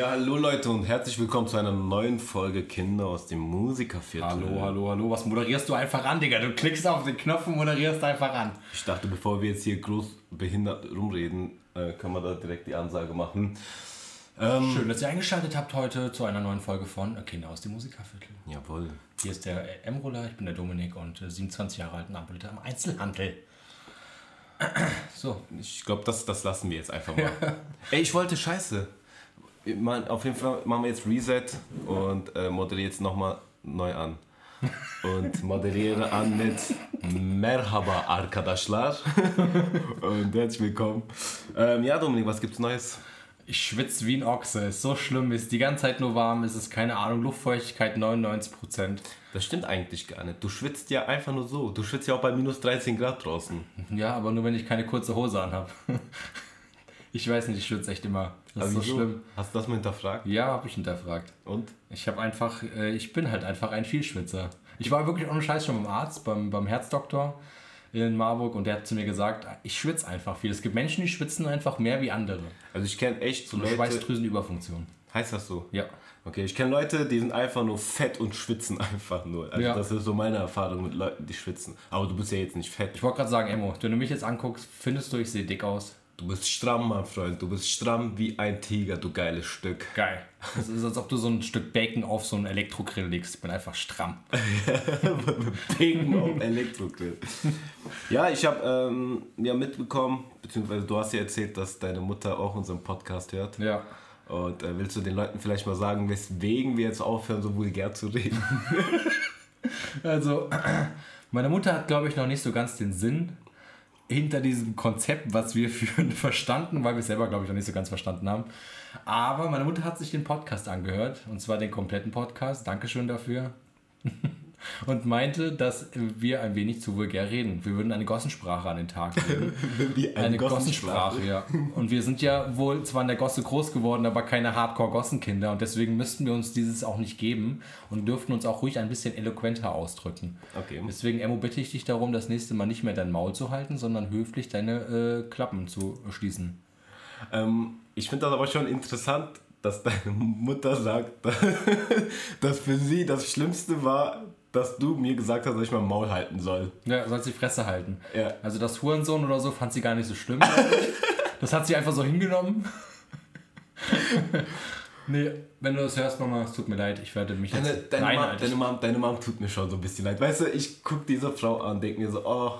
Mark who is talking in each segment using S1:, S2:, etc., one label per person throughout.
S1: Ja, hallo Leute und herzlich willkommen zu einer neuen Folge Kinder aus dem Musikerviertel.
S2: Hallo, hallo, hallo. Was moderierst du einfach an, Digga? Du klickst auf den Knopf und moderierst einfach an.
S1: Ich dachte, bevor wir jetzt hier groß behindert rumreden, äh, können wir da direkt die Ansage machen.
S2: Ähm, Schön, dass ihr eingeschaltet habt heute zu einer neuen Folge von Kinder aus dem Musikerviertel.
S1: Jawohl.
S2: Hier ist der M-Roller, ich bin der Dominik und 27 Jahre alt und arbeite am Einzelhandel.
S1: So. Ich glaube, das, das lassen wir jetzt einfach mal. Ey, ich wollte Scheiße. Man, auf jeden Fall machen wir jetzt Reset und äh, moderiere jetzt nochmal neu an. Und moderiere an mit Merhaba Arkadaşlar. und herzlich willkommen. Ähm, ja, Dominik, was gibt's Neues?
S2: Ich schwitze wie ein Ochse. Ist so schlimm. Ist die ganze Zeit nur warm. Es ist keine Ahnung. Luftfeuchtigkeit 99%.
S1: Das stimmt eigentlich gar nicht. Du schwitzt ja einfach nur so. Du schwitzt ja auch bei minus 13 Grad draußen.
S2: Ja, aber nur wenn ich keine kurze Hose anhabe. ich weiß nicht, ich schwitze echt immer.
S1: Das aber ist so schlimm. Hast du das mal hinterfragt?
S2: Ja, habe ich hinterfragt.
S1: Und?
S2: Ich habe einfach, äh, ich bin halt einfach ein Vielschwitzer. Ich war wirklich ohne Scheiß schon beim Arzt, beim, beim Herzdoktor in Marburg und der hat zu mir gesagt, ich schwitze einfach viel. Es gibt Menschen, die schwitzen einfach mehr wie andere.
S1: Also ich kenne echt
S2: so Leute, Schweißdrüsenüberfunktion.
S1: Heißt das so?
S2: Ja.
S1: Okay, ich kenne Leute, die sind einfach nur fett und schwitzen einfach nur. Also ja. das ist so meine Erfahrung mit Leuten, die schwitzen. Aber du bist ja jetzt nicht fett.
S2: Ich wollte gerade sagen, Emo, wenn du mich jetzt anguckst, findest du, ich sehe dick aus?
S1: Du bist stramm, mein Freund. Du bist stramm wie ein Tiger, du geiles Stück.
S2: Geil. Es ist, als ob du so ein Stück Bacon auf so einen Elektrogrill legst. Ich bin einfach stramm.
S1: Bacon auf Elektrogrill. Ja, ich habe ähm, ja mitbekommen, beziehungsweise du hast ja erzählt, dass deine Mutter auch unseren Podcast hört.
S2: Ja.
S1: Und äh, willst du den Leuten vielleicht mal sagen, weswegen wir jetzt aufhören, so vulgär zu reden?
S2: also, meine Mutter hat, glaube ich, noch nicht so ganz den Sinn hinter diesem Konzept, was wir führen, verstanden, weil wir es selber, glaube ich, noch nicht so ganz verstanden haben. Aber meine Mutter hat sich den Podcast angehört, und zwar den kompletten Podcast. Dankeschön dafür. und meinte, dass wir ein wenig zu vulgär reden. Wir würden eine Gossensprache an den Tag legen.
S1: Eine, eine Gossensprache?
S2: Gossensprache, ja. Und wir sind ja wohl zwar in der Gosse groß geworden, aber keine Hardcore-Gossenkinder und deswegen müssten wir uns dieses auch nicht geben und dürften uns auch ruhig ein bisschen eloquenter ausdrücken.
S1: Okay.
S2: Deswegen, Emo, bitte ich dich darum, das nächste Mal nicht mehr dein Maul zu halten, sondern höflich deine äh, Klappen zu schließen.
S1: Ähm, ich finde das aber schon interessant, dass deine Mutter sagt, dass für sie das Schlimmste war, dass du mir gesagt hast, dass ich mein Maul halten soll.
S2: Ja, sollst die Fresse halten.
S1: Ja.
S2: Also das Hurensohn oder so fand sie gar nicht so schlimm. das hat sie einfach so hingenommen. nee, wenn du das hörst, Mama, es tut mir leid, ich werde mich
S1: jetzt... Deine, deine, Nein, Mom, deine, Mom, deine Mom tut mir schon so ein bisschen leid. Weißt du, ich gucke diese Frau an und denke mir so, oh,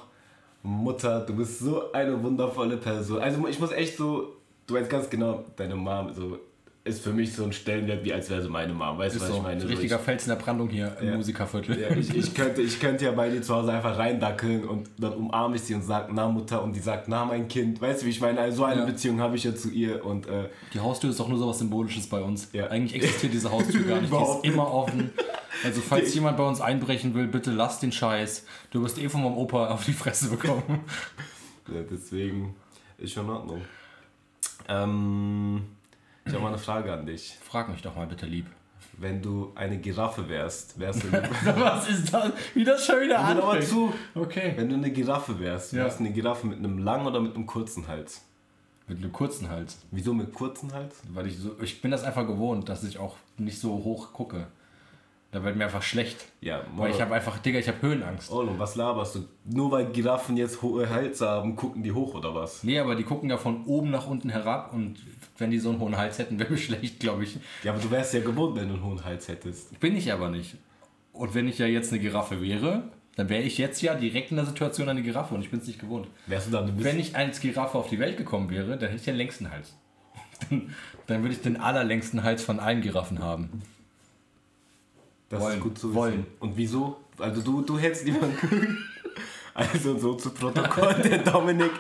S1: Mutter, du bist so eine wundervolle Person. Also ich muss echt so, du weißt ganz genau, deine Mom, so ist für mich so ein Stellenwert, wie als wäre sie meine Mom. Weißt du, was so, ich meine?
S2: Richtiger so, Fels in der Brandung hier im Musikerviertel.
S1: Ja, ich, ich, könnte, ich könnte ja bei dir zu Hause einfach reindackeln und dann umarme ich sie und sage, na Mutter, und die sagt, na mein Kind. Weißt du, wie ich meine? Also so eine ja. Beziehung habe ich ja zu ihr. Und, äh,
S2: die Haustür ist doch nur so was Symbolisches bei uns. Ja. Eigentlich existiert diese Haustür gar nicht. die ist immer offen. Also falls die, jemand bei uns einbrechen will, bitte lass den Scheiß. Du wirst eh von meinem Opa auf die Fresse bekommen.
S1: ja, deswegen ist schon in Ordnung. Ähm... Ich habe mal eine Frage an dich.
S2: Frag mich doch mal bitte lieb.
S1: Wenn du eine Giraffe wärst, wärst du.
S2: Was ist das? Wie das schon wieder an?
S1: mal zu.
S2: Okay.
S1: Wenn du eine Giraffe wärst, ja. wärst du eine Giraffe mit einem langen oder mit einem kurzen Hals?
S2: Mit einem kurzen Hals.
S1: Wieso mit kurzen Hals?
S2: Weil ich so. Ich bin das einfach gewohnt, dass ich auch nicht so hoch gucke. Da wird mir einfach schlecht.
S1: Ja,
S2: Weil ich habe einfach, Digga, ich habe Höhenangst.
S1: Oh, und was laberst du? Nur weil Giraffen jetzt hohe Hälse haben, gucken die hoch oder was?
S2: Nee, aber die gucken ja von oben nach unten herab und wenn die so einen hohen Hals hätten, wäre mir schlecht, glaube ich.
S1: Ja, aber du wärst ja gewohnt, wenn du einen hohen Hals hättest.
S2: Bin ich aber nicht. Und wenn ich ja jetzt eine Giraffe wäre, dann wäre ich jetzt ja direkt in der Situation eine Giraffe und ich bin es nicht gewohnt.
S1: Wärst du dann,
S2: du wenn ich als Giraffe auf die Welt gekommen wäre, dann hätte ich den längsten Hals. dann würde ich den allerlängsten Hals von allen Giraffen haben.
S1: Das wollen, ist gut zu wissen. Wollen. Und wieso? Also du, du hältst lieber Also so zu Protokoll, der Dominik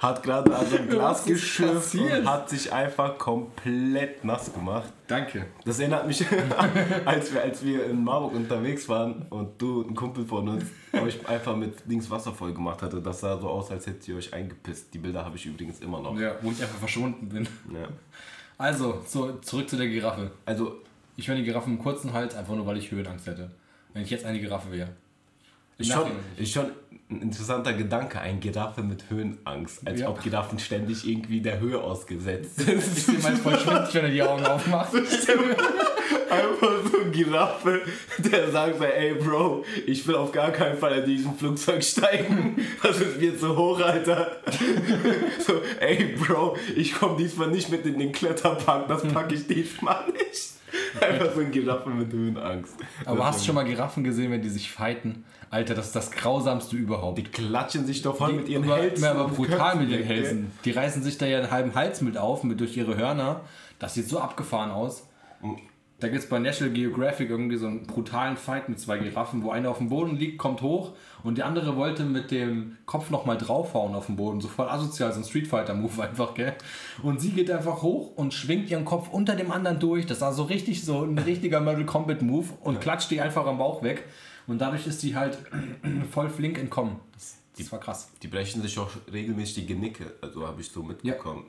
S1: hat gerade an ein Glas geschürft und hat sich einfach komplett nass gemacht.
S2: Danke.
S1: Das erinnert mich, als wir, als wir in Marburg unterwegs waren und du, ein Kumpel von uns, euch einfach mit links Wasser voll gemacht hatte. Das sah so aus, als hättet ihr euch eingepisst. Die Bilder habe ich übrigens immer noch.
S2: Ja, wo ich einfach verschwunden bin.
S1: Ja.
S2: Also, so, zurück zu der Giraffe.
S1: Also,
S2: ich wäre eine Giraffe mit kurzen Hals, einfach nur weil ich Höhenangst hätte. Wenn ich jetzt eine Giraffe wäre.
S1: Ist schon, ist schon ein interessanter Gedanke, ein Giraffe mit Höhenangst. Als
S2: Ja.
S1: ob Giraffen ständig irgendwie der Höhe ausgesetzt sind.
S2: Ich sehe mal voll schwindelig, wenn er die Augen aufmacht.
S1: Einfach so ein Giraffe, der sagt so, ey Bro, ich will auf gar keinen Fall in diesen Flugzeug steigen. Das ist mir zu hoch, Alter. So, ey Bro, ich komme diesmal nicht mit in den Kletterpark, das packe ich diesmal nicht. Einfach so ein Giraffe mit Höhenangst.
S2: Aber hast du schon mal Giraffen gesehen, wenn die sich fighten? Alter, das ist das grausamste überhaupt.
S1: Die klatschen sich doch voll mit ihren
S2: aber,
S1: Hälsen.
S2: aber
S1: und
S2: brutal mit
S1: ey.
S2: Hälsen. Die reißen sich da ja einen halben Hals mit auf, mit durch ihre Hörner. Das sieht so abgefahren aus. Da gibt es bei National Geographic irgendwie so einen brutalen Fight mit zwei Giraffen, wo einer auf dem Boden liegt, kommt hoch und die andere wollte mit dem Kopf nochmal draufhauen auf den Boden. So voll asozial, so ein Street Fighter-Move einfach, gell? Und sie geht einfach hoch und schwingt ihren Kopf unter dem anderen durch. Das war so richtig so ein richtiger Mortal Kombat-Move und klatscht die einfach am Bauch weg. Und dadurch ist sie halt voll flink entkommen. Das, das war krass.
S1: Die brechen sich auch regelmäßig die Genicke, also habe ich so mitbekommen.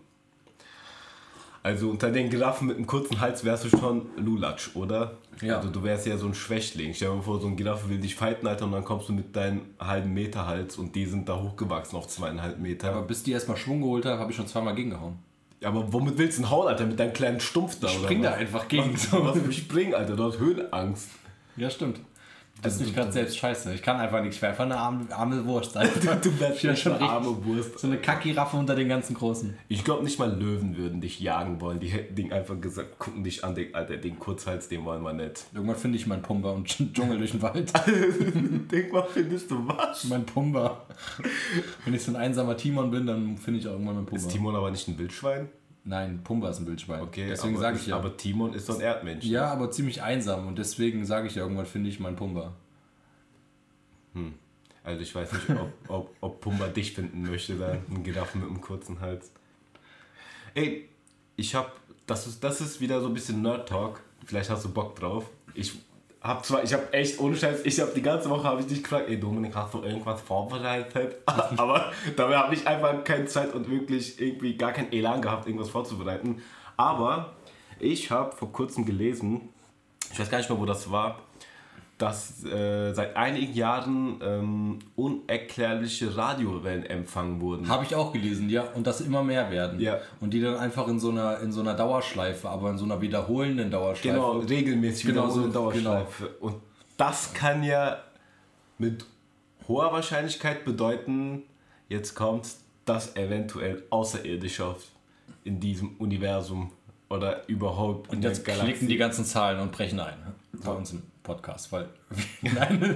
S1: Also unter den Giraffen mit einem kurzen Hals wärst du schon Lulatsch, oder?
S2: Ja.
S1: Also du wärst ja so ein Schwächling. Stell dir mal vor, so ein Giraffe will dich fighten, Alter, und dann kommst du mit deinem halben Meter Hals und die sind da hochgewachsen auf zweieinhalb Meter.
S2: Aber bis die erstmal Schwung geholt hat, habe ich schon zweimal gegengehauen.
S1: Ja, aber womit willst du denn hauen, Alter? Mit deinem kleinen Stumpf da, oder
S2: Spring da einfach gegen.
S1: Was, was für Spring, Alter? Du hast Höhenangst.
S2: Ja, stimmt. Das ist nicht gerade selbst scheiße. Ich kann einfach nichts. Ich wäre einfach eine arme, arme Wurst. Alter.
S1: Du wärst
S2: ja schon richtig-
S1: arme Wurst.
S2: So eine Kackgiraffe unter den ganzen Großen.
S1: Ich glaube nicht mal Löwen würden dich jagen wollen. Die hätten einfach gesagt, gucken dich an, den, Alter, den Kurzhals, den wollen wir nicht.
S2: Irgendwann finde ich meinen Pumba und Dschungel durch den Wald.
S1: Denk mal, findest du was?
S2: mein Pumba. Wenn ich so ein einsamer Timon bin, dann finde ich auch irgendwann meinen Pumba.
S1: Ist Timon aber nicht ein Wildschwein?
S2: Nein, Pumba ist ein Wildschwein.
S1: Okay,
S2: deswegen
S1: aber,
S2: sage ich ja.
S1: Aber Timon ist so ein Erdmensch.
S2: ja, aber ziemlich einsam und deswegen sage ich ja, irgendwann finde ich meinen Pumba.
S1: Also ich weiß nicht, ob, ob, ob Pumba dich finden möchte, da ein Giraffe mit einem kurzen Hals. Ey, ich hab, das ist, das ist wieder so ein bisschen Nerd-Talk. Vielleicht hast du Bock drauf. Ich hab zwar, ich hab echt, ohne Scheiß, ich hab die ganze Woche habe ich dich gefragt, ey Dominik, hast du irgendwas vorbereitet? Aber dabei habe ich einfach keine Zeit und wirklich irgendwie gar keinen Elan gehabt, irgendwas vorzubereiten. Aber ich habe vor kurzem gelesen, ich weiß gar nicht mehr, wo das war, dass äh, seit einigen Jahren ähm, unerklärliche Radiowellen empfangen wurden.
S2: Habe ich auch gelesen, ja. Und das immer mehr werden.
S1: Ja.
S2: Und die dann einfach in so einer, in so einer Dauerschleife, aber in so einer wiederholenden Dauerschleife.
S1: Genau, regelmäßig
S2: Genau
S1: so eine
S2: so,
S1: Dauerschleife. Und das kann ja mit hoher Wahrscheinlichkeit bedeuten, jetzt kommt, dass eventuell Außerirdische auf- in diesem Universum oder überhaupt
S2: Und jetzt klicken die ganzen Zahlen und brechen ein. ne? Podcast, weil. Nein.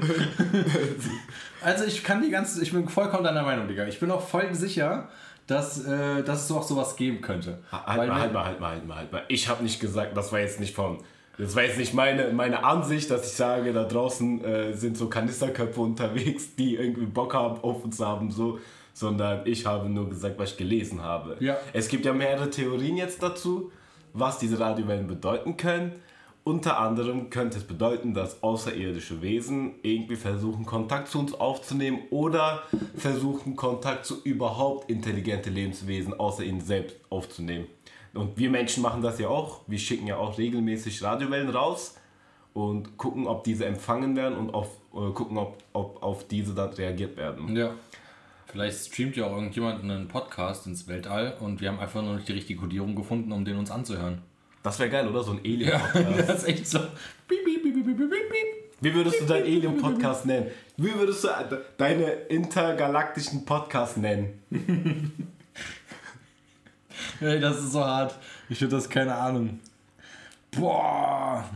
S2: also ich kann die ganze. Ich bin vollkommen deiner Meinung, Digga. Ich bin auch voll sicher, dass, äh, dass es auch sowas geben könnte.
S1: Halt
S2: weil
S1: mal, halt mal, halt mal, halt mal, halt mal. Ich habe nicht gesagt, das war jetzt nicht von. Das war jetzt nicht meine, meine Ansicht, dass ich sage, da draußen äh, sind so Kanisterköpfe unterwegs, die irgendwie Bock haben, auf uns haben, so. Sondern ich habe nur gesagt, was ich gelesen habe.
S2: Ja.
S1: Es gibt ja mehrere Theorien jetzt dazu, was diese Radiowellen bedeuten können. Unter anderem könnte es bedeuten, dass außerirdische Wesen irgendwie versuchen, Kontakt zu uns aufzunehmen oder versuchen, Kontakt zu überhaupt intelligente Lebenswesen außer ihnen selbst aufzunehmen. Und wir Menschen machen das ja auch. Wir schicken ja auch regelmäßig Radiowellen raus und gucken, ob diese empfangen werden und auf, äh, gucken, ob, ob auf diese dann reagiert werden.
S2: Ja. Vielleicht streamt ja auch irgendjemand einen Podcast ins Weltall und wir haben einfach nur nicht die richtige Kodierung gefunden, um den uns anzuhören.
S1: Das wäre geil, oder? So ein Alien.
S2: Ja,
S1: -Podcast.
S2: das ist echt so. Piep, piep, piep, piep, piep, piep, piep.
S1: Wie würdest du deinen Alien-Podcast nennen? Wie würdest du deine intergalaktischen Podcasts nennen?
S2: Ey, das ist so hart. Ich hätte das keine Ahnung. Boah.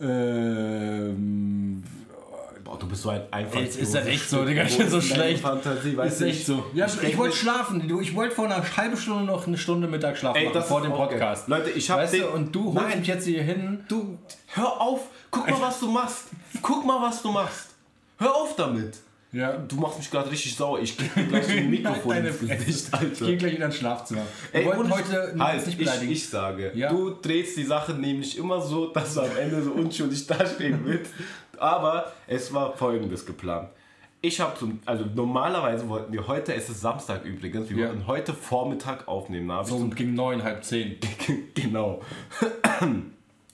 S2: Ähm.
S1: Boah, du bist so ein einfach.
S2: Ey, ist das echt so, Digga, ich bin so schlecht.
S1: Fantasie, weißt
S2: Ist echt so. Ja, ich,
S1: denk
S2: wollte schlafen. Du, ich wollte vor einer halben Stunde noch eine Stunde Mittagsschlaf
S1: Ey,
S2: machen,
S1: das
S2: vor dem
S1: auch geil.
S2: Podcast.
S1: Leute, ich hab
S2: weißt
S1: den-
S2: du, und du holst
S1: Nein.
S2: mich jetzt hier hin.
S1: Du, hör auf. Guck mal, was du machst. Guck mal, was du machst. Hör auf damit.
S2: Ja,
S1: Du machst mich gerade richtig sauer. Ich dir gleich ein Mikrofon ins. Gesicht,
S2: Ich
S1: Alter.
S2: gehe gleich in dein Schlafzimmer. Wir
S1: Ey,
S2: wollten heute
S1: halt,
S2: nicht
S1: ich,
S2: beleidigen.
S1: ich sage,
S2: Ja.
S1: du drehst die Sache nämlich immer so, dass du am Ende so unschuldig dastehen willst. Aber es war folgendes geplant. Ich habe zum, also normalerweise wollten wir heute, es ist Samstag übrigens, wir
S2: Ja.
S1: wollten heute Vormittag aufnehmen. Da
S2: so gegen neun, halb zehn.
S1: genau.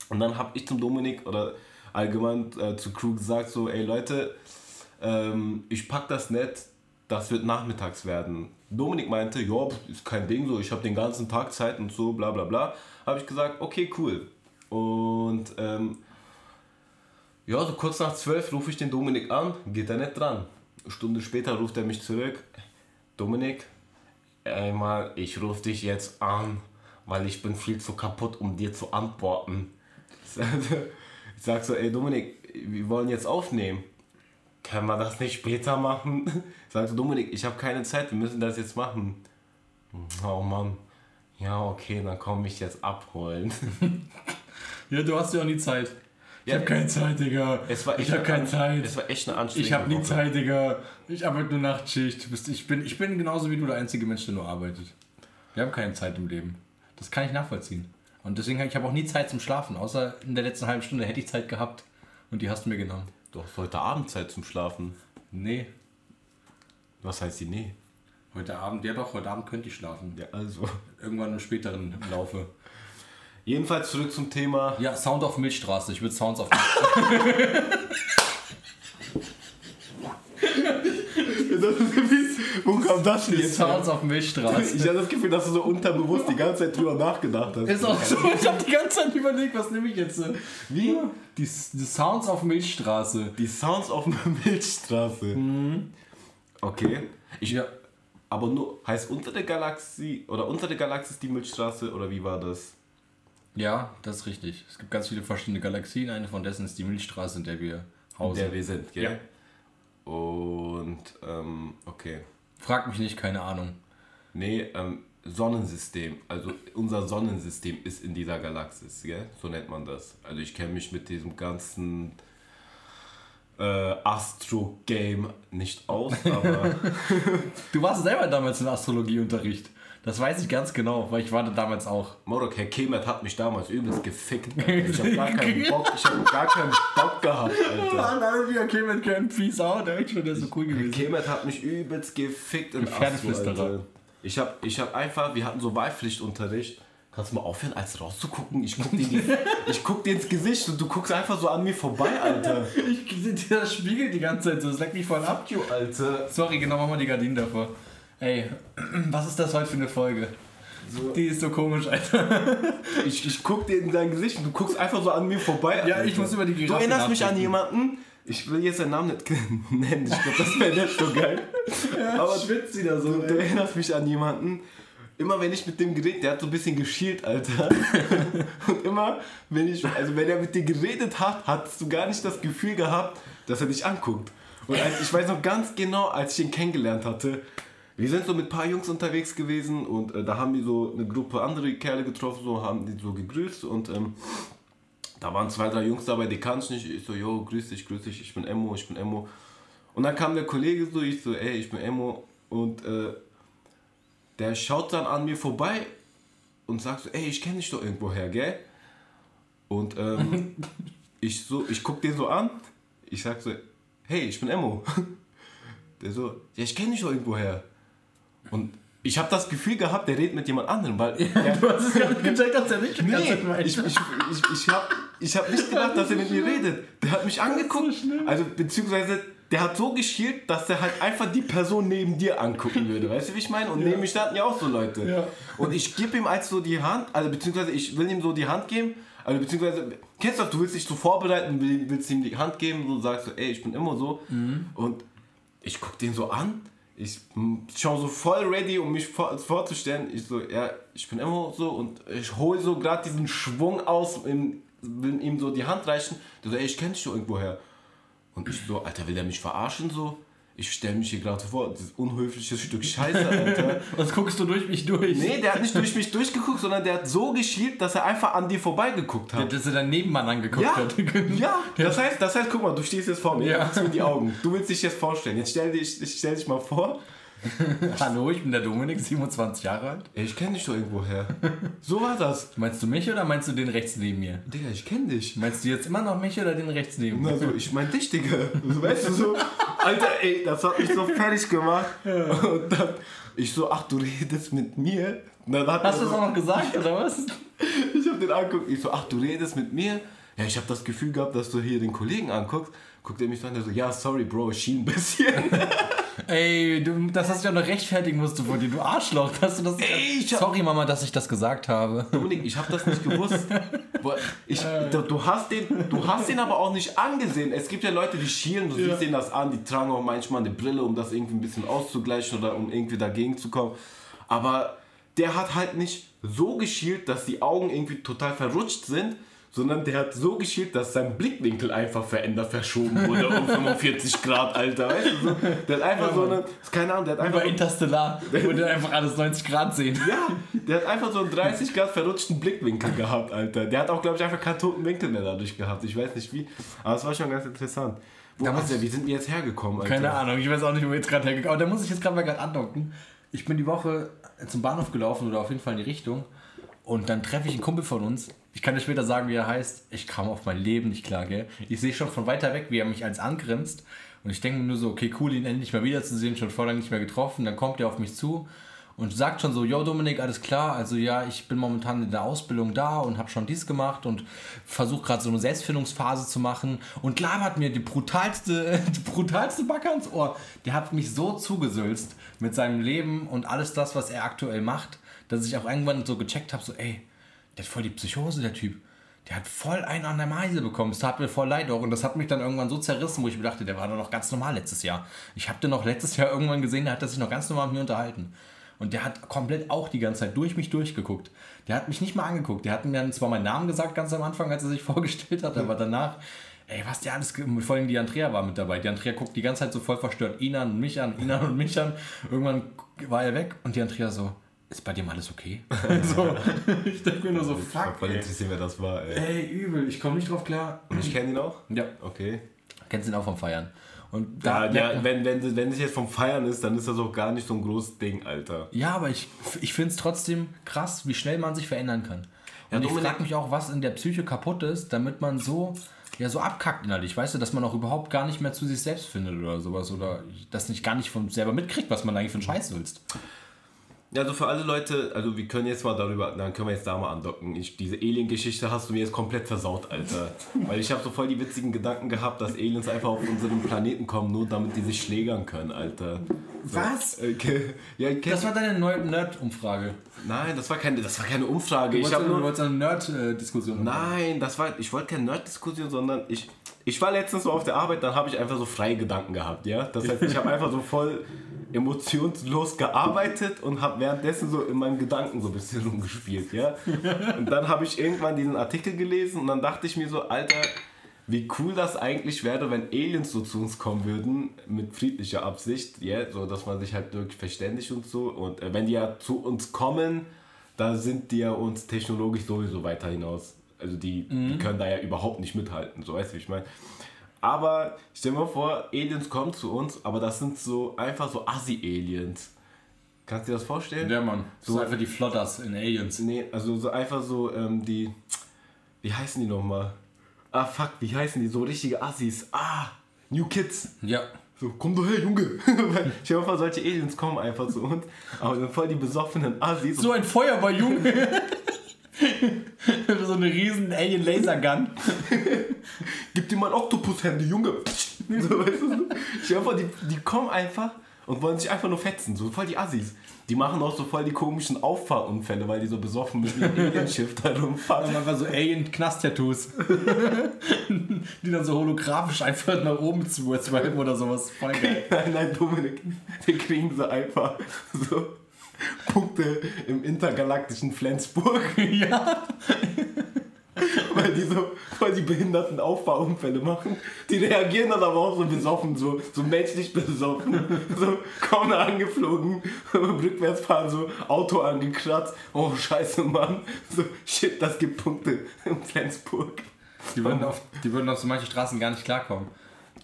S1: Und dann habe ich zum Dominik oder allgemein äh, zu Crew gesagt, so, ey Leute, ähm, ich pack das nicht, das wird nachmittags werden. Dominik meinte, ja, ist kein Ding so, ich habe den ganzen Tag Zeit und so, bla bla bla. Habe ich gesagt, okay, cool. Und ähm, ja, so kurz nach zwölf rufe ich den Dominik an, geht er nicht dran. Eine Stunde später ruft er mich zurück. Dominik, einmal, ich rufe dich jetzt an, weil ich bin viel zu kaputt, um dir zu antworten. Ich sag so, ey Dominik, wir wollen jetzt aufnehmen. Können wir das nicht später machen? Ich sag so, Dominik, ich habe keine Zeit, wir müssen das jetzt machen. Oh Mann. Ja, okay, dann komme ich jetzt abholen.
S2: Ja, du hast ja auch nie Zeit. Ich
S1: Ja,
S2: hab keine Zeit, Digga.
S1: Es war
S2: ich hab
S1: eine
S2: keine Zeit.
S1: Es war echt eine anstrengende
S2: Ich hab nie
S1: Woche.
S2: Zeit, Digga. Ich arbeite nur Nachtschicht. Ich bin, ich bin genauso wie du der einzige Mensch, der nur arbeitet. Wir haben keine Zeit im Leben. Das kann ich nachvollziehen. Und deswegen habe ich hab auch nie Zeit zum Schlafen. Außer in der letzten halben Stunde hätte ich Zeit gehabt. Und die hast du mir genommen.
S1: Du hast heute Abend Zeit zum Schlafen.
S2: Nee.
S1: Was heißt die nee?
S2: Heute Abend, ja doch, heute Abend könnte ich schlafen.
S1: Ja, also.
S2: Irgendwann im späteren Laufe.
S1: Jedenfalls zurück zum Thema.
S2: Ja, Sound auf Milchstraße. Ich würde Sounds auf
S1: Wo kam das denn
S2: Sounds auf Milchstraße.
S1: Ich habe das Gefühl, dass du so unterbewusst die ganze Zeit drüber nachgedacht hast.
S2: Ist auch so. Ich habe die ganze Zeit überlegt, was nehme ich jetzt?
S1: Wie?
S2: Die, die Sounds auf Milchstraße.
S1: Die Sounds auf Milchstraße. Okay. Ich,
S2: Ja.
S1: Aber nur, heißt unter der Galaxie, oder unter der Galaxie ist die Milchstraße, oder wie war das?
S2: Ja, das ist richtig. Es gibt ganz viele verschiedene Galaxien. Eine von dessen ist die Milchstraße, in der wir
S1: In
S2: hausen.
S1: der wir sind, gell?
S2: Ja.
S1: Und, ähm, okay.
S2: Frag mich nicht, keine Ahnung.
S1: Nee, ähm, Sonnensystem. Also unser Sonnensystem ist in dieser Galaxis, gell? So nennt man das. Also ich kenne mich mit diesem ganzen äh, Astro-Game nicht aus, aber
S2: Du warst selber damals im Astrologieunterricht. Das weiß ich ganz genau, weil ich war da damals auch.
S1: Morok, Herr Kemet hat mich damals übelst gefickt. Alter. Ich hab gar keinen Bock, ich hab gar keinen Bock gehabt, Alter.
S2: nein, wir okay mit keinem Peace out. Ist schon der ist so cool gewesen.
S1: Kemet hat mich übelst gefickt Astro,
S2: Pferdeflüsterer.
S1: Alter. Ich hab, ich hab einfach, wir hatten so Wahlpflichtunterricht. Kannst du mal aufhören, als rauszugucken? Ich guck, dir die, ich guck dir ins Gesicht und du guckst einfach so an mir vorbei, Alter.
S2: Ich, das spiegelt die ganze Zeit so. Das leckt mich voll ab.
S1: Du, Alter.
S2: Sorry, genau, mach mal die Gardinen davor. Ey, was ist das heute für eine Folge? Die ist so komisch, Alter.
S1: Ich, ich guck dir in dein Gesicht und du guckst einfach so an mir vorbei.
S2: Ja,
S1: Alter.
S2: ich muss über die
S1: Du
S2: Giraffe
S1: erinnerst mich an
S2: nachdenken.
S1: jemanden. Ich will jetzt seinen Namen nicht nennen. Ich glaube, das wäre nicht so geil. Aber
S2: schwitzt sie da so.
S1: du, du erinnerst mich an jemanden. Immer wenn ich mit dem geredet, der hat so ein bisschen geschielt, Alter. Und immer, wenn ich, also wenn er mit dir geredet hat, hattest du gar nicht das Gefühl gehabt, dass er dich anguckt. Und als, ich weiß noch ganz genau, als ich ihn kennengelernt hatte, wir sind so mit ein paar Jungs unterwegs gewesen und äh, da haben wir so eine Gruppe andere Kerle getroffen, so haben die so gegrüßt und ähm, da waren zwei, drei Jungs dabei, die kannte ich nicht. Ich so, yo, grüß dich, grüß dich, ich bin Emo, ich bin Emo. Und dann kam der Kollege so, ich so, ey, ich bin Emo. Und äh, der schaut dann an mir vorbei und sagt so, ey, ich kenne dich doch irgendwoher, gell? Und ähm, ich so, ich guck den so an, ich sag so, hey, ich bin Emo. Der so, ja, ich kenne dich doch irgendwoher. Und ich habe das Gefühl gehabt, der redet mit jemand anderem, weil der,
S2: Du hast es gar nicht gecheckt, dass er nicht
S1: Nee, ich, ich, ich, ich habe ich hab nicht gedacht, dass er mit mir redet. Der hat mich angeguckt. Also, beziehungsweise, der hat so geschielt, dass er halt einfach die Person neben dir angucken würde. Weißt du, wie ich meine? Und neben mir standen ja auch so Leute.
S2: Ja.
S1: Und ich gebe ihm als so die Hand, also beziehungsweise ich will ihm so die Hand geben. Also beziehungsweise, kennst du das, du willst dich so vorbereiten, will- willst ihm die Hand geben, so sagst du, ey, ich bin immer so. Und ich guck den so an, ich schaue so voll ready, um mich vor, vorzustellen. Ich so, ja, ich bin immer so und ich hole so gerade diesen Schwung aus, im, will ihm so die Hand reichen. Der so, ey, ich kenne dich doch irgendwoher. Und ich so, Alter, will der mich verarschen so? Ich stelle mich hier gerade vor, dieses unhöfliche Stück Scheiße, Alter.
S2: Was guckst du durch mich durch?
S1: Nee, der hat nicht durch mich durchgeguckt, sondern der hat so geschielt, dass er einfach an dir vorbeigeguckt hat.
S2: Dass er deinen Nebenmann angeguckt
S1: Ja,
S2: hat.
S1: ja. Das heißt, das heißt, guck mal, du stehst jetzt vor mir,
S2: Ja.
S1: guckst mir die Augen. Du willst dich jetzt vorstellen. Jetzt stell dich, ich stell dich mal vor.
S2: Hallo, ich bin der Dominik, 27 Jahre alt.
S1: Ey, ich kenne dich doch irgendwoher. So war das.
S2: Meinst du mich oder meinst du den rechts neben mir?
S1: Digga, ich kenne dich.
S2: Meinst du jetzt immer noch mich oder den rechts neben mir?
S1: Na so, ich mein dich, Digga. Weißt du so? Alter, ey, das hat mich so fertig gemacht. Und dann, ich so, ach, du redest mit mir.
S2: Hast du das auch noch gesagt oder was?
S1: Ich hab den angeguckt, ich so, ach, du redest mit mir? ja, ich habe das Gefühl gehabt, dass du hier den Kollegen anguckst. Guckt er mich so an, der so, ja, sorry, Bro, ich schien ein bisschen.
S2: Ey, du, das hast du ja noch rechtfertigen musst du von dir, du Arschloch. Dass du das
S1: Ey, ich hab-
S2: Sorry, Mama, dass ich das gesagt habe.
S1: Dominik, ich habe das nicht gewusst. Ich, du, du, hast den, du hast den aber auch nicht angesehen. Es gibt ja Leute, die schielen, du siehst denen das an, die tragen auch manchmal eine Brille, um das irgendwie ein bisschen auszugleichen oder um irgendwie dagegen zu kommen. Aber der hat halt nicht so geschielt, dass die Augen irgendwie total verrutscht sind, sondern der hat so geschielt, dass sein Blickwinkel einfach verändert, verschoben wurde um 45 Grad, Alter. Weißt du, so, der hat einfach so eine, keine Ahnung, der hat einfach
S2: Über Interstellar, wo wir einfach alles 90 Grad sehen.
S1: ja, der hat einfach so einen 30 Grad verrutschten Blickwinkel gehabt, Alter. Der hat auch, glaube ich, einfach keinen toten Winkel mehr dadurch gehabt. Ich weiß nicht wie. Aber es war schon ganz interessant. Wo
S2: Da
S1: da
S2: muss
S1: der, wie sind wir jetzt hergekommen, Alter?
S2: Keine Ahnung, ich weiß auch nicht, wo wir jetzt gerade hergekommen Aber da muss ich jetzt gerade mal gerade andocken. Ich bin die Woche zum Bahnhof gelaufen oder auf jeden Fall in die Richtung. Und dann treffe ich einen Kumpel von uns. Ich kann dir später sagen, wie er heißt. Ich kam auf mein Leben nicht klar, gell? Ich sehe schon von weiter weg, wie er mich als angrinst. Und ich denke mir nur so, okay, cool, ihn endlich mal wiederzusehen, schon vor lange nicht mehr getroffen. Dann kommt er auf mich zu und sagt schon so, yo Dominik, alles klar, also ja, ich bin momentan in der Ausbildung da und habe schon dies gemacht und versuche gerade so eine Selbstfindungsphase zu machen und labert mir die brutalste, die brutalste Backe ans Ohr. Der hat mich so zugesülzt mit seinem Leben und alles das, was er aktuell macht, dass ich auch irgendwann so gecheckt habe, so ey, der hat voll die Psychose, der Typ. Der hat voll einen an der Meise bekommen. Es tat mir voll leid auch. Und das hat mich dann irgendwann so zerrissen, wo ich mir dachte, der war doch noch ganz normal letztes Jahr. Ich habe den noch letztes Jahr irgendwann gesehen, da hat er sich noch ganz normal mit mir unterhalten. Und der hat komplett auch die ganze Zeit durch mich durchgeguckt. Der hat mich nicht mal angeguckt. Der hat mir dann zwar meinen Namen gesagt, ganz am Anfang, als er sich vorgestellt hat, aber danach, ey, was der alles, vor allem die Andrea war mit dabei. Die Andrea guckt die ganze Zeit so voll verstört ihn an und mich an, ihn an und mich an. Irgendwann war er weg und die Andrea so, ist bei dir mal alles okay? so, ich denke mir nur so, fuck,
S1: Voll interessiert, wer das war, ey.
S2: Ey, übel, ich komme nicht drauf klar.
S1: Und ich kenne ihn auch?
S2: Ja,
S1: Okay.
S2: kennst ihn auch vom Feiern. Und
S1: Ja,
S2: da,
S1: ja, wenn, wenn, wenn es jetzt vom Feiern ist, dann ist das auch gar nicht so ein großes Ding, Alter.
S2: Ja, aber ich, ich finde es trotzdem krass, wie schnell man sich verändern kann.
S1: Ja,
S2: Und ich frage mich auch, was in der Psyche kaputt ist, damit man so, ja, so abkackt innerlich. Weißt du, dass man auch überhaupt gar nicht mehr zu sich selbst findet oder sowas. Oder das nicht gar nicht von selber mitkriegt, was man eigentlich für einen Scheiß willst.
S1: Ja, also für alle Leute, also wir können jetzt mal darüber, dann können wir jetzt da mal andocken. Ich, diese Alien-Geschichte hast du mir jetzt komplett versaut, Alter. Weil ich habe so voll die witzigen Gedanken gehabt, dass Aliens einfach auf unseren Planeten kommen, nur damit die sich schlägern können, Alter. So,
S2: Was?
S1: Okay. Ja,
S2: Das war deine neue Nerd-Umfrage.
S1: nein, das war keine, das war keine Umfrage.
S2: Du
S1: Ich
S2: wolltest,
S1: habe
S2: du
S1: nur,
S2: wolltest eine Nerd-Diskussion
S1: nein, das war, ich wollte keine Nerd-Diskussion, sondern ich, ich war letztens so auf der Arbeit, dann habe ich einfach so freie Gedanken gehabt, ja. Das heißt, ich habe einfach so voll emotionslos gearbeitet und habe währenddessen so in meinen Gedanken so ein bisschen rumgespielt, ja. Und dann habe ich irgendwann diesen Artikel gelesen und dann dachte ich mir so, Alter, wie cool das eigentlich wäre, wenn Aliens so zu uns kommen würden mit friedlicher Absicht, ja, so dass man sich halt wirklich verständigt und so. Und äh, wenn die ja zu uns kommen, da sind die ja uns technologisch sowieso weiter hinaus. Also die, die können da ja überhaupt nicht mithalten, so weißt du, wie ich meine. Aber stell dir mal vor, Aliens kommen zu uns, aber das sind so einfach so Assi-Aliens. Kannst du dir das vorstellen?
S2: Ja, Mann. So einfach die Flotters in Aliens.
S1: Nee, also so einfach so ähm, die. Wie heißen die nochmal? Ah, fuck, wie heißen die? So richtige Assis. Ah, New Kids.
S2: Ja.
S1: So, komm doch her, Junge. Mal vor, solche Aliens kommen einfach zu uns, aber sind voll die besoffenen Assis.
S2: So ein Feuerball, Junge. so eine riesen Alien-Lasergun.
S1: Gib dir mal ein Oktopus-Handy, Junge. So, weißt du, so. Vor, die, die kommen einfach und wollen sich einfach nur fetzen. So voll die Assis. Die machen auch so voll die komischen Auffahrunfälle, weil die so besoffen mit ihrem Alienschiff da rumfahren.
S2: Einfach so Alien-Knast-Tattoos. Die dann so holographisch einfach nach oben zu swipen oder sowas. Voll geil.
S1: Nein, nein, Dominik, wir kriegen so einfach so Punkte im intergalaktischen Flensburg,
S2: ja.
S1: weil die so voll die behinderten Auffahrunfälle machen. Die reagieren dann aber auch so besoffen, so, so menschlich besoffen. So kaum angeflogen, rückwärts fahren, so Auto angekratzt. Oh, scheiße, Mann. So, shit, das gibt Punkte in Flensburg.
S2: Die würden, auf, die würden auf so manche Straßen gar nicht klarkommen.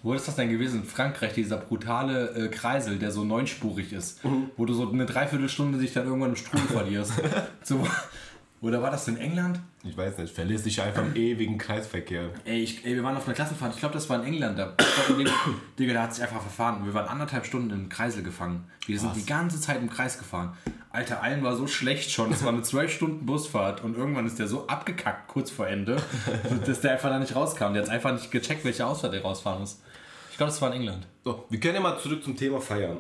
S2: Wo ist das denn gewesen? In Frankreich, dieser brutale äh, Kreisel, der so neunspurig ist. Wo du so eine Dreiviertelstunde dich dann irgendwann im Strudel verlierst. So, Oder war das in England?
S1: Ich weiß nicht, verliert sich einfach im ewigen Kreisverkehr.
S2: Ey, ich, ey, wir waren auf einer Klassenfahrt, ich glaube, das war in England. Da, Digga, der hat sich einfach verfahren. Wir waren anderthalb Stunden im Kreisel gefangen. Wir sind
S1: Was?
S2: die ganze Zeit im Kreis gefahren. Alter, allen war so schlecht schon. Es war eine zwölf Stunden Busfahrt und irgendwann ist der so abgekackt kurz vor Ende, dass der einfach da nicht rauskam. Der hat einfach nicht gecheckt, welche Ausfahrt er rausfahren muss. Ich glaube, das war in England.
S1: So, wir können ja mal zurück zum Thema Feiern.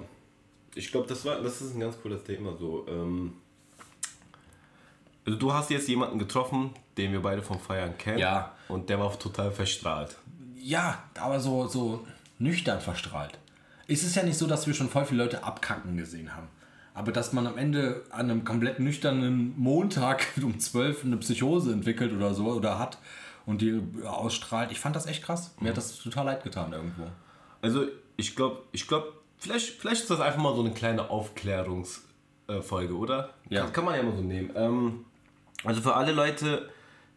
S1: Ich glaube, das, war- das ist ein ganz cooles Thema. So, ähm, also du hast jetzt jemanden getroffen, den wir beide vom Feiern kennen.
S2: Ja.
S1: Und der war total verstrahlt.
S2: Ja, aber so, so nüchtern verstrahlt. Es ist ja nicht so, dass wir schon voll viele Leute abkacken gesehen haben. Aber dass man am Ende an einem komplett nüchternen Montag um 12 eine Psychose entwickelt oder so oder hat und die ausstrahlt, ich fand das echt krass. Mir hat das total leid getan irgendwo.
S1: Also ich glaube, ich glaube, vielleicht, vielleicht ist das einfach mal so eine kleine Aufklärungsfolge, oder?
S2: Ja.
S1: Kann, kann man ja mal so nehmen. Ähm, also für alle Leute,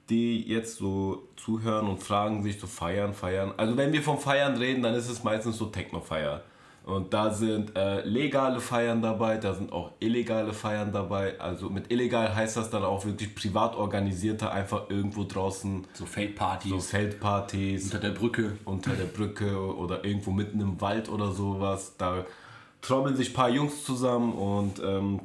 S1: die jetzt so zuhören und fragen sich so feiern, feiern. Also wenn wir vom Feiern reden, dann ist es meistens so Techno-Feier. Und da sind äh, legale Feiern dabei, da sind auch illegale Feiern dabei. Also mit illegal heißt das dann auch wirklich privat organisierte, einfach irgendwo draußen
S2: So Fake-Partys
S1: so Feldpartys
S2: unter der Brücke.
S1: unter der Brücke oder irgendwo mitten im Wald oder sowas. Da trommeln sich ein paar Jungs zusammen und ähm,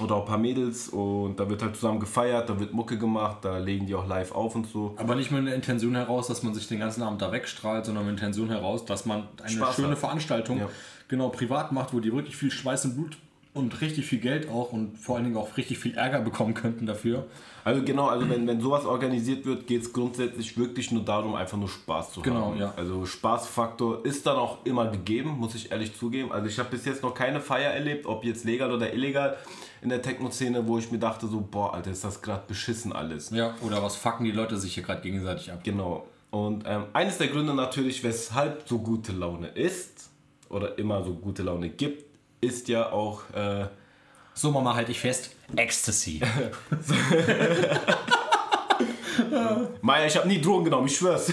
S1: oder auch ein paar Mädels und da wird halt zusammen gefeiert, da wird Mucke gemacht, da legen die auch live auf und so.
S2: Aber nicht mit der Intention heraus, dass man sich den ganzen Abend da wegstrahlt, sondern mit der Intention heraus, dass man eine
S1: Spaß
S2: schöne
S1: hat.
S2: Veranstaltung
S1: Ja.
S2: genau privat macht, wo die wirklich viel Schweiß und Blut und richtig viel Geld auch und vor allen Dingen auch richtig viel Ärger bekommen könnten dafür.
S1: Also genau, also wenn, wenn sowas organisiert wird, geht es grundsätzlich wirklich nur darum, einfach nur Spaß zu
S2: Genau,
S1: haben.
S2: ja.
S1: Also Spaßfaktor ist dann auch immer gegeben, muss ich ehrlich zugeben. Also ich habe bis jetzt noch keine Feier erlebt, ob jetzt legal oder illegal in der Techno-Szene, wo ich mir dachte so, boah, Alter, ist das gerade beschissen alles.
S2: Ja, oder was fucken die Leute sich hier gerade gegenseitig ab?
S1: Genau. Und ähm, eines der Gründe natürlich, weshalb so gute Laune ist oder immer so gute Laune gibt, ist ja auch äh,
S2: So, Mama, halt ich fest. Ecstasy.
S1: Maya, ich habe nie Drogen genommen, ich schwör's.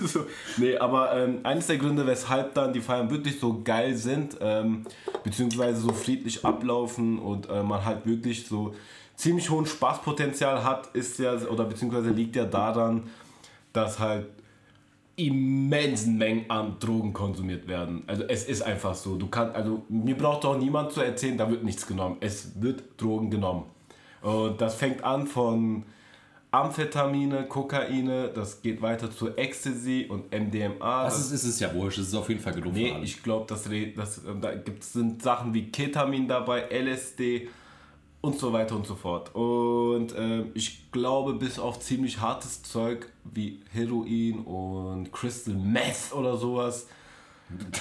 S1: so. Nee, aber ähm, eines der Gründe, weshalb dann die Feiern wirklich so geil sind, ähm, beziehungsweise so friedlich ablaufen und äh, man halt wirklich so ziemlich hohen Spaßpotenzial hat, ist ja, oder beziehungsweise liegt ja daran, dass halt immensen Mengen an Drogen konsumiert werden. Also es ist einfach so. Du kannst, also mir braucht auch niemand zu erzählen, da wird nichts genommen. Es wird Drogen genommen. Und das fängt an von Amphetamine, Kokaine, das geht weiter zu Ecstasy und MDMA.
S2: Das ist, ist es ja wurscht, es ist auf jeden Fall genug
S1: Nee, ich glaube, das, das, äh, da gibt's, sind Sachen wie Ketamin dabei, LSD und so weiter und so fort. Und ähm, ich glaube, bis auf ziemlich hartes Zeug wie Heroin und Crystal Meth oder sowas.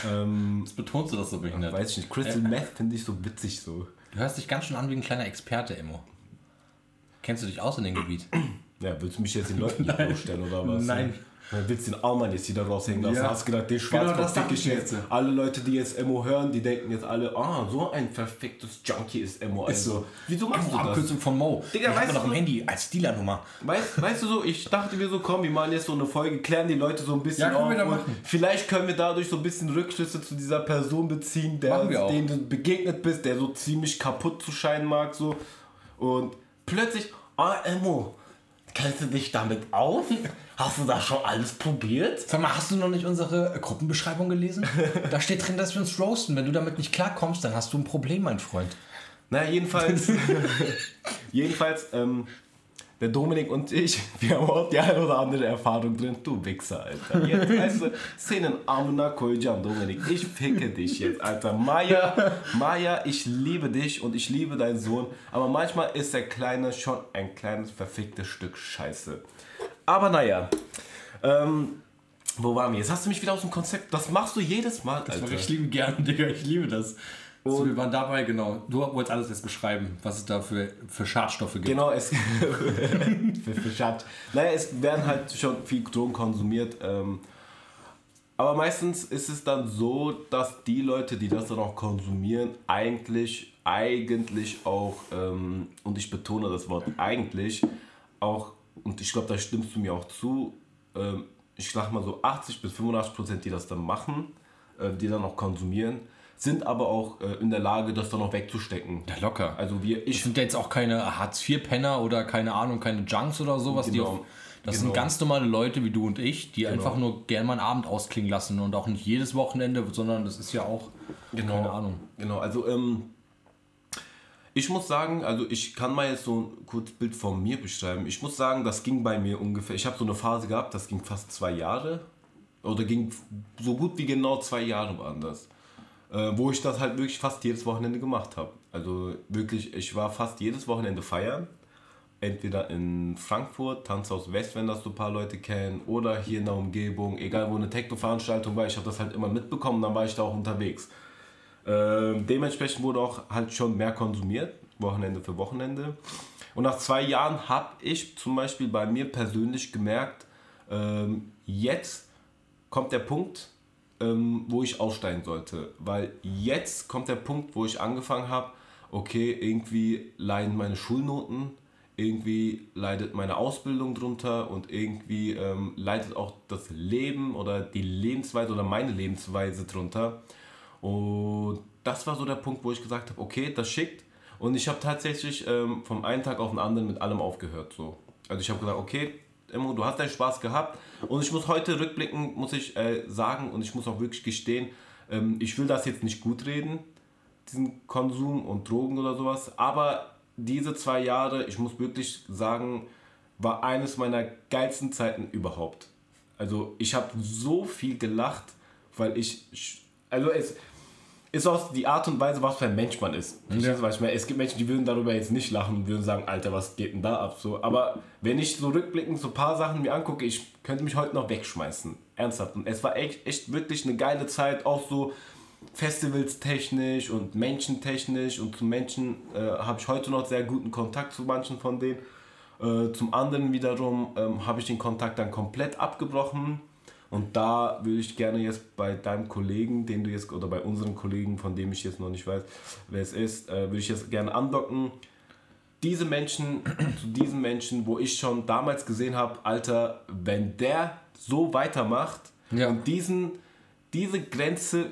S1: Ähm,
S2: Was betonst du das so behindert?
S1: weiß ich nicht, Crystal Meth finde ich so witzig so.
S2: Du hörst dich ganz schön an wie ein kleiner Experte, Immo. Kennst du dich aus in dem Gebiet?
S1: Ja, willst du mich jetzt den Leuten hier vorstellen oder was?
S2: Nein.
S1: Dann willst du den Aumann jetzt wieder raushängen lassen.
S2: Ja.
S1: Hast gedacht, den
S2: Genau,
S1: Schwarzkopf dick
S2: ich
S1: jetzt. Alle Leute, die jetzt Emo hören, die denken jetzt alle, ah, so ein perfektes Junkie ist Emo. Also,
S2: so.
S1: Wieso machst du das?
S2: Abkürzung von Mo.
S1: Digga, weißt du
S2: doch im
S1: so-
S2: Handy als Dealernummer.
S1: Weißt, weißt du so, ich dachte mir so, komm, wir machen jetzt so eine Folge, klären die Leute so ein bisschen
S2: Ja, können
S1: auf.
S2: wir da machen.
S1: Vielleicht können wir dadurch so ein bisschen Rückschlüsse zu dieser Person beziehen, der, dem du begegnet bist, der so ziemlich kaputt zu scheinen mag. So. Und plötzlich, ah, Emo, kennst du dich damit aus? Hast du das schon alles probiert?
S2: Sag mal, hast du noch nicht unsere äh, Gruppenbeschreibung gelesen? Da steht drin, dass wir uns roasten. Wenn du damit nicht klarkommst, dann hast du ein Problem, mein Freund.
S1: Na, jedenfalls, jedenfalls, ähm, der Dominik und ich, wir haben auch die eine oder andere Erfahrung drin. Du Wichser, Alter. Jetzt, weißt du, Szenen Amuna Koycan, Dominik, ich ficke dich jetzt, Alter. Maya, Maya, ich liebe dich und ich liebe deinen Sohn, aber manchmal ist der Kleine schon ein kleines verficktes Stück Scheiße. Aber naja, ähm, wo waren wir? Jetzt hast du mich wieder aus dem Konzept. Das machst du jedes Mal,
S2: Das
S1: Alter.
S2: mache ich lieben gern, Digga. Ich liebe das. So, wir waren dabei, genau. Du wolltest alles jetzt beschreiben, was es da für, für Schadstoffe gibt.
S1: Genau, es für, für Schatz. Naja, es werden halt schon viel Drogen konsumiert. Ähm, aber meistens ist es dann so, dass die Leute, die das dann auch konsumieren, eigentlich, eigentlich auch, ähm, und ich betone das Wort eigentlich, auch, und ich glaube, da stimmst du mir auch zu, ähm, ich sag mal so 80 bis 85 Prozent, die das dann machen, äh, die dann auch konsumieren, sind aber auch äh, in der Lage, das dann noch wegzustecken.
S2: Ja, locker.
S1: Also wir,
S2: ich. Das sind jetzt auch keine Hartz-IV-Penner oder keine Ahnung, keine Junks oder sowas, genau. die auf, das genau. sind ganz normale Leute wie du und ich, die genau. einfach nur gerne mal einen Abend ausklingen lassen und auch nicht jedes Wochenende, sondern das ist ja auch
S1: genau. keine Ahnung. Genau, also ähm, ich muss sagen, also ich kann mal jetzt so ein kurzes Bild von mir beschreiben. Ich muss sagen, das ging bei mir ungefähr, ich habe so eine Phase gehabt, das ging fast zwei Jahre. Oder ging so gut wie genau zwei Jahre waren das. Äh, wo ich das halt wirklich fast jedes Wochenende gemacht habe. Also wirklich, ich war fast jedes Wochenende feiern. Entweder in Frankfurt, Tanzhaus West, wenn das so ein paar Leute kennen, oder hier in der Umgebung, egal wo eine Techno-Veranstaltung war, ich habe das halt immer mitbekommen, dann war ich da auch unterwegs. Ähm, dementsprechend wurde auch halt schon mehr konsumiert, Wochenende für Wochenende. Und nach zwei Jahren habe ich zum Beispiel bei mir persönlich gemerkt, ähm, jetzt kommt der Punkt, ähm, wo ich aussteigen sollte. Weil jetzt kommt der Punkt, wo ich angefangen habe, okay, irgendwie leiden meine Schulnoten, irgendwie leidet meine Ausbildung drunter und irgendwie ähm, leidet auch das Leben oder die Lebensweise oder meine Lebensweise drunter. Und das war so der Punkt, wo ich gesagt habe, okay, das schickt. Und ich habe tatsächlich ähm, vom einen Tag auf den anderen mit allem aufgehört. So. Also ich habe gesagt, okay, Immo, du hast deinen Spaß gehabt. Und ich muss heute rückblicken, muss ich äh, sagen, und ich muss auch wirklich gestehen, ähm, ich will das jetzt nicht gut reden, diesen Konsum und Drogen oder sowas. Aber diese zwei Jahre, ich muss wirklich sagen, war eines meiner geilsten Zeiten überhaupt. Also ich habe so viel gelacht, weil ich also es ist auch die Art und Weise, was für ein Mensch man ist. Ja. Was ich meine? Es gibt Menschen, die würden darüber jetzt nicht lachen und würden sagen, Alter, was geht denn da ab? So, aber wenn ich so rückblickend so ein paar Sachen mir angucke, ich könnte mich heute noch wegschmeißen. Ernsthaft. Und es war echt, echt wirklich eine geile Zeit, auch so Festivals technisch und menschentechnisch und zu Menschen äh, habe ich heute noch sehr guten Kontakt zu manchen von denen. Äh, zum anderen wiederum ähm, habe ich den Kontakt dann komplett abgebrochen und da würde ich gerne jetzt bei deinem Kollegen, den du jetzt, oder bei unseren Kollegen, von dem ich jetzt noch nicht weiß, wer es ist, äh, würde ich jetzt gerne andocken. Diese Menschen, zu diesen Menschen, wo ich schon damals gesehen habe, Alter, wenn der so weitermacht ja. und diesen, diese Grenze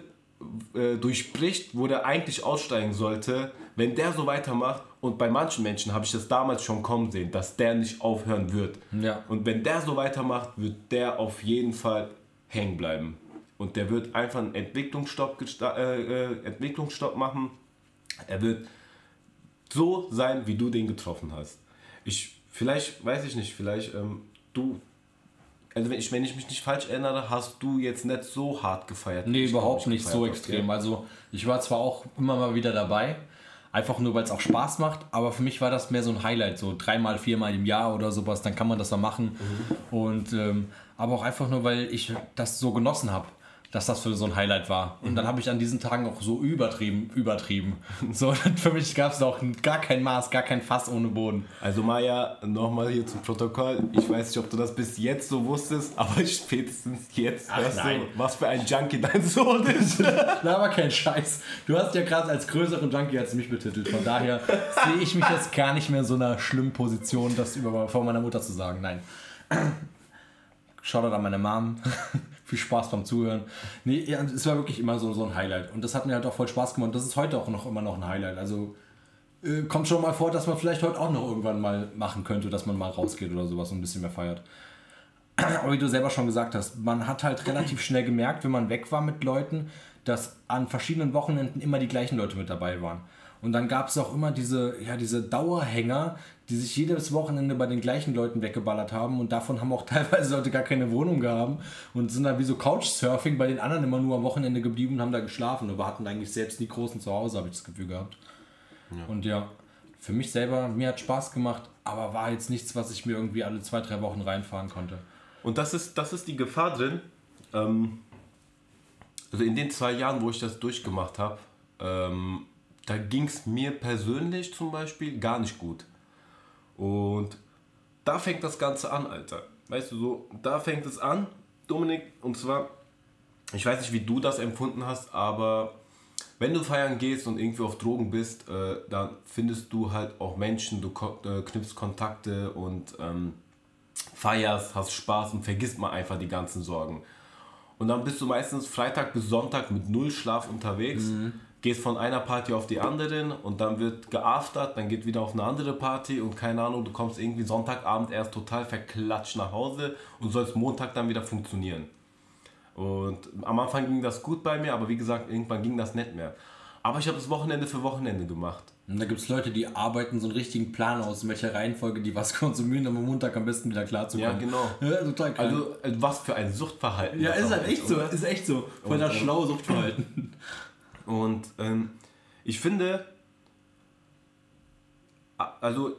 S1: äh, durchbricht, wo der eigentlich aussteigen sollte, wenn der so weitermacht, und bei manchen Menschen habe ich das damals schon kommen sehen, dass der nicht aufhören wird. Ja. Und wenn der so weitermacht, wird der auf jeden Fall hängen bleiben. Und der wird einfach einen Entwicklungsstopp, äh, äh, Entwicklungsstopp machen. Er wird so sein, wie du den getroffen hast. Ich, vielleicht, weiß ich nicht, vielleicht ähm, du, also wenn ich, wenn ich mich nicht falsch erinnere, hast du jetzt nicht so hart gefeiert.
S2: Nee, überhaupt nicht so extrem. Also ich war zwar auch immer mal wieder dabei, Einfach nur, weil es auch Spaß macht. Aber für mich war das mehr so ein Highlight, so dreimal, viermal im Jahr oder sowas. Dann kann man das dann machen. Mhm. Und, ähm, aber auch einfach nur, weil ich das so genossen habe dass das für so ein Highlight war. Und mhm. dann habe ich an diesen Tagen auch so übertrieben, übertrieben. So, für mich gab es auch gar kein Maß, gar kein Fass ohne Boden.
S1: Also Maja, nochmal hier zum Protokoll. Ich weiß nicht, ob du das bis jetzt so wusstest, aber spätestens jetzt Ach, hörst nein. du, was für ein Junkie dein Sohn ist.
S2: Na, aber kein Scheiß. Du hast ja gerade als größeren Junkie als mich betitelt. Von daher sehe ich mich jetzt gar nicht mehr in so einer schlimmen Position, das über, vor meiner Mutter zu sagen. Nein. Shoutout an meine Mom viel Spaß beim Zuhören. Nee, ja, es war wirklich immer so, so ein Highlight. Und das hat mir halt auch voll Spaß gemacht. Und das ist heute auch noch immer noch ein Highlight. Also äh, kommt schon mal vor, dass man vielleicht heute auch noch irgendwann mal machen könnte, dass man mal rausgeht oder sowas und ein bisschen mehr feiert. Aber wie du selber schon gesagt hast, man hat halt relativ schnell gemerkt, wenn man weg war mit Leuten, dass an verschiedenen Wochenenden immer die gleichen Leute mit dabei waren. Und dann gab es auch immer diese, ja, diese Dauerhänger, die sich jedes Wochenende bei den gleichen Leuten weggeballert haben und davon haben auch teilweise Leute gar keine Wohnung gehabt und sind dann wie so Couchsurfing bei den anderen immer nur am Wochenende geblieben und haben da geschlafen, aber hatten eigentlich selbst nie großen Zuhause, habe ich das Gefühl gehabt. Ja. Und ja, für mich selber, mir hat Spaß gemacht, aber war jetzt nichts, was ich mir irgendwie alle zwei, drei Wochen reinfahren konnte.
S1: Und das ist, das ist die Gefahr drin. Ähm, also in den zwei Jahren, wo ich das durchgemacht habe, ähm, da ging es mir persönlich zum Beispiel gar nicht gut. Und da fängt das Ganze an, Alter. Weißt du, so, da fängt es an, Dominik, und zwar, ich weiß nicht, wie du das empfunden hast, aber wenn du feiern gehst und irgendwie auf Drogen bist, äh, dann findest du halt auch Menschen, du äh, knüpfst Kontakte und ähm, feierst, hast Spaß und vergisst mal einfach die ganzen Sorgen. Und dann bist du meistens Freitag bis Sonntag mit null Schlaf unterwegs. Mhm. Gehst von einer Party auf die anderen und dann wird geaftert, dann geht wieder auf eine andere Party und keine Ahnung, du kommst irgendwie Sonntagabend erst total verklatscht nach Hause und sollst Montag dann wieder funktionieren. Und am Anfang ging das gut bei mir, aber wie gesagt, irgendwann ging das nicht mehr. Aber ich habe das Wochenende für Wochenende gemacht.
S2: Und da gibt es Leute, die arbeiten so einen richtigen Plan aus, in welcher Reihenfolge die was konsumieren, um am Montag am besten wieder klarzukommen.
S1: Ja, genau. Ja, total krank. Also, äh, was für ein Suchtverhalten.
S2: Ja, ist halt echt so. Ist echt so. Voll das schlaue Suchtverhalten.
S1: Und ähm, ich finde, also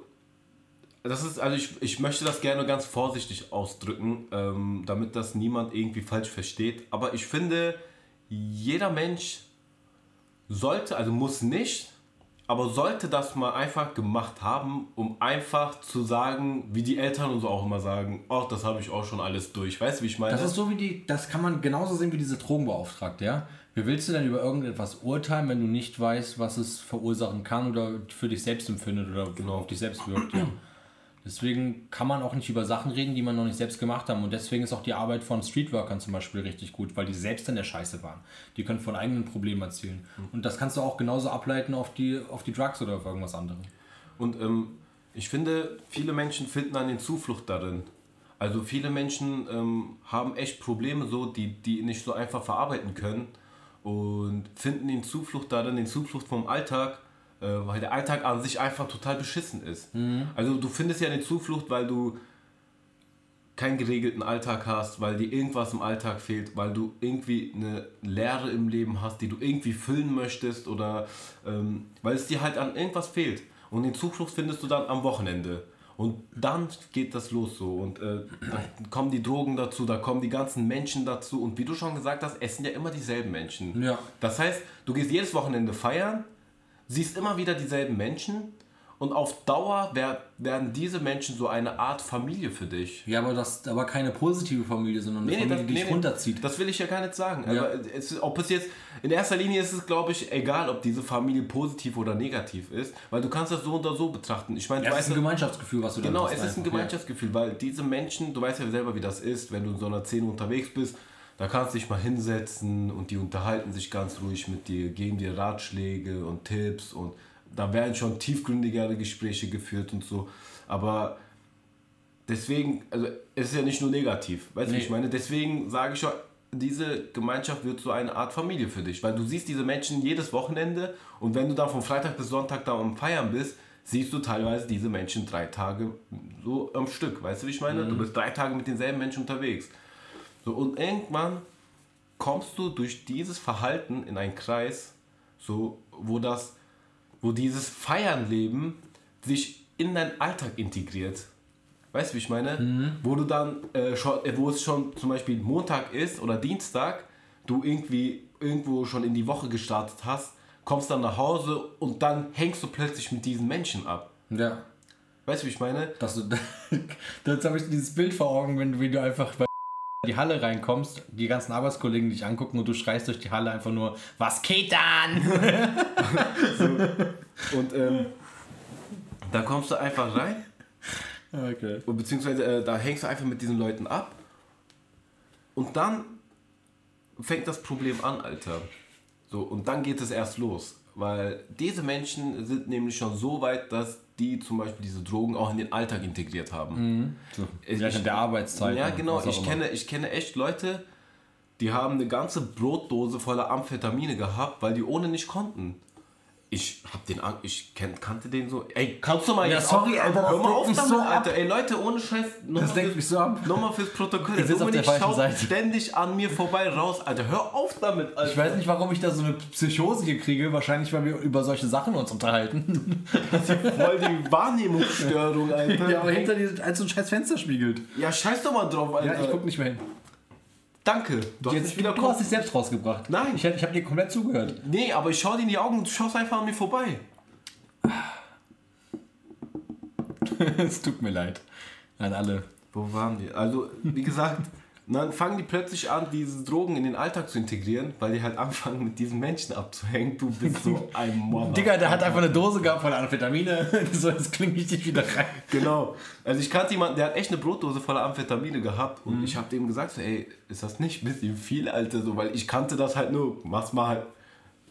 S1: das ist, also ich, ich möchte das gerne ganz vorsichtig ausdrücken, ähm, damit das niemand irgendwie falsch versteht. Aber ich finde, jeder Mensch sollte, also muss nicht, aber sollte das mal einfach gemacht haben, um einfach zu sagen, wie die Eltern uns auch immer sagen, ach, das habe ich auch schon alles durch. Weißt du, wie ich meine?
S2: Das ist so wie die, das kann man genauso sehen wie diese Drogenbeauftragte, ja? Wie willst du denn über irgendetwas urteilen, wenn du nicht weißt, was es verursachen kann oder für dich selbst empfindet oder genau auf dich selbst wirkt, ja? Deswegen kann man auch nicht über Sachen reden, die man noch nicht selbst gemacht haben. Und deswegen ist auch die Arbeit von Streetworkern zum Beispiel richtig gut, weil die selbst in der Scheiße waren. Die können von eigenen Problemen erzählen. Mhm. Und das kannst du auch genauso ableiten auf die, auf die Drugs oder auf irgendwas anderes.
S1: Und ähm, ich finde, viele Menschen finden dann den Zuflucht darin. Also viele Menschen ähm, haben echt Probleme, so, die, die nicht so einfach verarbeiten können und finden den Zuflucht darin, den Zuflucht vom Alltag äh, weil der Alltag an sich einfach total beschissen ist. Mhm. Also du findest ja eine Zuflucht, weil du keinen geregelten Alltag hast, weil dir irgendwas im Alltag fehlt, weil du irgendwie eine Leere im Leben hast, die du irgendwie füllen möchtest oder ähm, weil es dir halt an irgendwas fehlt. Und den Zuflucht findest du dann am Wochenende. Und dann geht das los so. Und äh, da kommen die Drogen dazu, da kommen die ganzen Menschen dazu. Und wie du schon gesagt hast, es sind ja immer dieselben Menschen. Ja. Das heißt, du gehst jedes Wochenende feiern, siehst immer wieder dieselben Menschen und auf Dauer werden diese Menschen so eine Art Familie für dich.
S2: Ja, aber das aber keine positive Familie, sondern eine nee, Familie, das, die dich nee, runterzieht.
S1: Das will ich ja gar nicht sagen. Ja. Aber es, ob es jetzt in erster Linie ist es, glaube ich, egal, ob diese Familie positiv oder negativ ist, weil du kannst das so oder so betrachten. Ich meine,
S2: ja, es ist ein Gemeinschaftsgefühl, was du
S1: genau, da hast. Genau, es ist ein Gemeinschaftsgefühl, weil diese Menschen, du weißt ja selber, wie das ist, wenn du in so einer Szene unterwegs bist da kannst du dich mal hinsetzen und die unterhalten sich ganz ruhig mit dir, geben dir Ratschläge und Tipps und da werden schon tiefgründigere Gespräche geführt und so. Aber deswegen, also es ist ja nicht nur negativ, weißt du, nee. wie ich meine? Deswegen sage ich schon, diese Gemeinschaft wird so eine Art Familie für dich, weil du siehst diese Menschen jedes Wochenende und wenn du dann von Freitag bis Sonntag da am Feiern bist, siehst du teilweise diese Menschen drei Tage so am Stück, weißt du, wie ich meine? Mhm. Du bist drei Tage mit denselben Menschen unterwegs. So, und irgendwann kommst du durch dieses Verhalten in einen Kreis, so, wo, das, wo dieses Feiernleben sich in deinen Alltag integriert. Weißt du, wie ich meine? Mhm. Wo du dann, äh, schon, äh, wo es schon zum Beispiel Montag ist oder Dienstag, du irgendwie irgendwo schon in die Woche gestartet hast, kommst dann nach Hause und dann hängst du plötzlich mit diesen Menschen ab. Ja. Weißt du, wie ich meine?
S2: Dass du, jetzt habe ich dieses Bild vor Augen, wenn du, wie du einfach die Halle reinkommst, die ganzen Arbeitskollegen dich angucken und du schreist durch die Halle einfach nur, was geht dann?
S1: so. Und ähm, da kommst du einfach rein. Okay. Und beziehungsweise äh, da hängst du einfach mit diesen Leuten ab. Und dann fängt das Problem an, Alter. So, und dann geht es erst los. Weil diese Menschen sind nämlich schon so weit, dass die zum Beispiel diese Drogen auch in den Alltag integriert haben. Mhm.
S2: So, ich, in der Arbeitszeit.
S1: Ja, genau. Ich kenne, ich kenne echt Leute, die haben eine ganze Brotdose voller Amphetamine gehabt, weil die ohne nicht konnten. Ich hab den, ich kenn, kannte den so. Ey, kannst du mal ja, jetzt sorry, Alter, hör mal auf damit, so Alter. Ey, Leute, ohne Scheiß.
S2: Das denkt mich so ab.
S1: Nochmal fürs Protokoll. Der Dominik schaut Seite. ständig an mir vorbei raus, Alter. Hör auf damit,
S2: Alter. Ich weiß nicht, warum ich da so eine Psychose hier kriege. Wahrscheinlich, weil wir über solche Sachen uns unterhalten.
S1: Das ist voll die Wahrnehmungsstörung, Alter.
S2: Ja, aber hinter dir als so ein scheiß Fenster spiegelt.
S1: Ja, scheiß doch mal drauf,
S2: Alter. Ja, ich guck nicht mehr hin.
S1: Danke.
S2: Du, Jetzt, hast, wieder du hast dich selbst rausgebracht.
S1: Nein.
S2: Ich, ich habe dir komplett zugehört.
S1: Nee, aber ich schaue dir in die Augen und du schaust einfach an mir vorbei.
S2: es tut mir leid. An alle.
S1: Wo waren wir? Also, wie gesagt, Und dann fangen die plötzlich an, diese Drogen in den Alltag zu integrieren, weil die halt anfangen, mit diesen Menschen abzuhängen. Du bist so ein Mama.
S2: Digga, der hat einfach eine Dose gehabt voller Amphetamine. so, jetzt klinge ich dich wieder rein.
S1: Genau. Also ich kannte jemanden, der hat echt eine Brotdose voller Amphetamine gehabt und mhm. ich habe dem gesagt, so, ey, ist das nicht ein bisschen viel, Alter? So, weil ich kannte das halt nur, mach's mal halt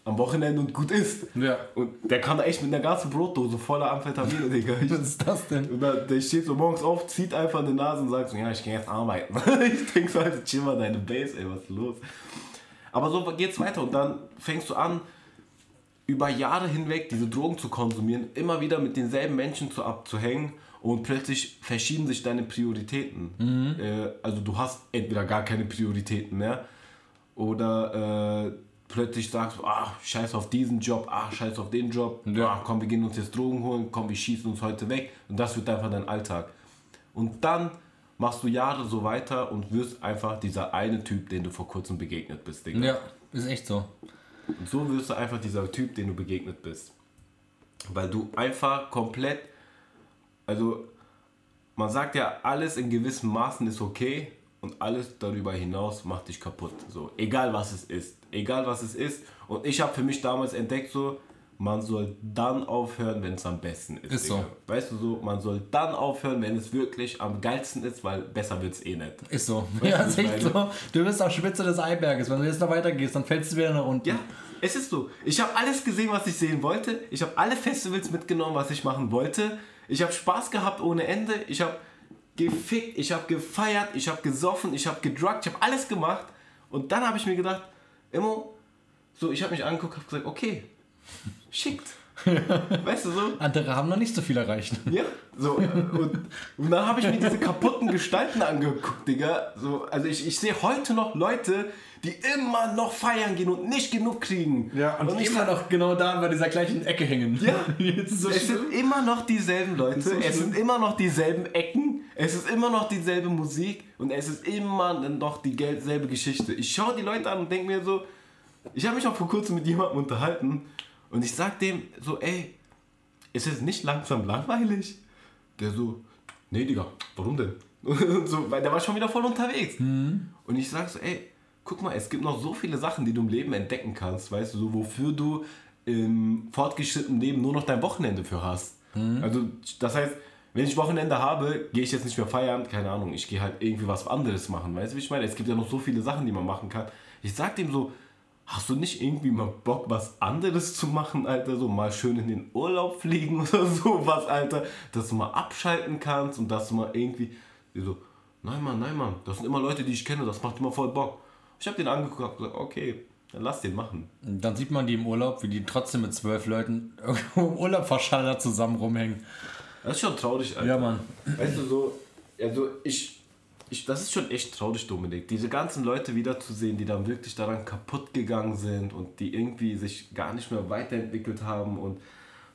S1: am Wochenende und gut ist. Ja. Und der kam da echt mit einer ganzen Brotdose voller Amphetamine, Digga.
S2: Was ist das denn?
S1: Und der, der steht so morgens auf, zieht einfach eine Nase und sagt so, ja, ich gehe jetzt arbeiten. ich denk so, Alter, chill mal deine Base, ey, was ist los? Aber so geht's weiter und dann fängst du an, über Jahre hinweg diese Drogen zu konsumieren, immer wieder mit denselben Menschen zu abzuhängen und plötzlich verschieben sich deine Prioritäten. Mhm. Äh, also du hast entweder gar keine Prioritäten mehr oder äh, plötzlich sagst, ah, scheiß auf diesen Job, ah, scheiß auf den Job, ja. ah, komm, wir gehen uns jetzt Drogen holen, komm, wir schießen uns heute weg. Und das wird einfach dein Alltag. Und dann machst du Jahre so weiter und wirst einfach dieser eine Typ, den du vor kurzem begegnet bist,
S2: Digga. Ja, ist echt so.
S1: Und so wirst du einfach dieser Typ, den du begegnet bist. Weil du einfach komplett, also man sagt ja, alles in gewissem Maßen ist okay und alles darüber hinaus macht dich kaputt. So, egal was es ist egal was es ist. Und ich habe für mich damals entdeckt, so, man soll dann aufhören, wenn es am besten ist.
S2: Ist so.
S1: Weißt du so, man soll dann aufhören, wenn es wirklich am geilsten ist, weil besser wird es eh nicht.
S2: Ist so. Weißt ja, ist echt so. Du bist auf Spitze des Eiberges. Wenn du jetzt noch weiter gehst, dann fällst du wieder nach unten.
S1: Ja, es ist so. Ich habe alles gesehen, was ich sehen wollte. Ich habe alle Festivals mitgenommen, was ich machen wollte. Ich habe Spaß gehabt ohne Ende. Ich habe gefickt, ich habe gefeiert, ich habe gesoffen, ich habe gedruckt, ich habe alles gemacht. Und dann habe ich mir gedacht, Immo, so, ich habe mich angeguckt, habe gesagt, okay, schickt. Weißt du so?
S2: Andere haben noch nicht so viel erreicht.
S1: Ja, so. Und, und dann habe ich mir diese kaputten Gestalten angeguckt, Digga. So, also ich, ich sehe heute noch Leute, die immer noch feiern gehen und nicht genug kriegen.
S2: Ja, und, und immer noch genau da bei dieser gleichen Ecke hängen.
S1: Ja, so es schlimm. sind immer noch dieselben Leute, so es sind immer noch dieselben Ecken, es ist immer noch dieselbe Musik und es ist immer noch dieselbe Geschichte. Ich schaue die Leute an und denke mir so, ich habe mich auch vor kurzem mit jemandem unterhalten und ich sag dem so, ey, ist es nicht langsam langweilig? Der so, nee, Digga, warum denn? Und so, weil der war schon wieder voll unterwegs. Mhm. Und ich sag so, ey, guck mal, es gibt noch so viele Sachen, die du im Leben entdecken kannst, weißt du, so, wofür du im fortgeschrittenen Leben nur noch dein Wochenende für hast. Mhm. Also, das heißt, wenn ich Wochenende habe, gehe ich jetzt nicht mehr feiern, keine Ahnung, ich gehe halt irgendwie was anderes machen, weißt du, wie ich meine? Es gibt ja noch so viele Sachen, die man machen kann. Ich sag dem so, Hast du nicht irgendwie mal Bock, was anderes zu machen, Alter? So mal schön in den Urlaub fliegen oder sowas, Alter? Dass du mal abschalten kannst und dass du mal irgendwie. so, nein, Mann, nein, Mann. Das sind immer Leute, die ich kenne, das macht immer voll Bock. Ich hab den angeguckt und gesagt, okay, dann lass den machen.
S2: Dann sieht man die im Urlaub, wie die trotzdem mit zwölf Leuten irgendwo im Urlaub verschallert zusammen rumhängen.
S1: Das ist schon traurig,
S2: Alter. Ja, Mann.
S1: Weißt du, so, also ich ich, das ist schon echt traurig, Dominik. Diese ganzen Leute wiederzusehen, die dann wirklich daran kaputt gegangen sind und die irgendwie sich gar nicht mehr weiterentwickelt haben und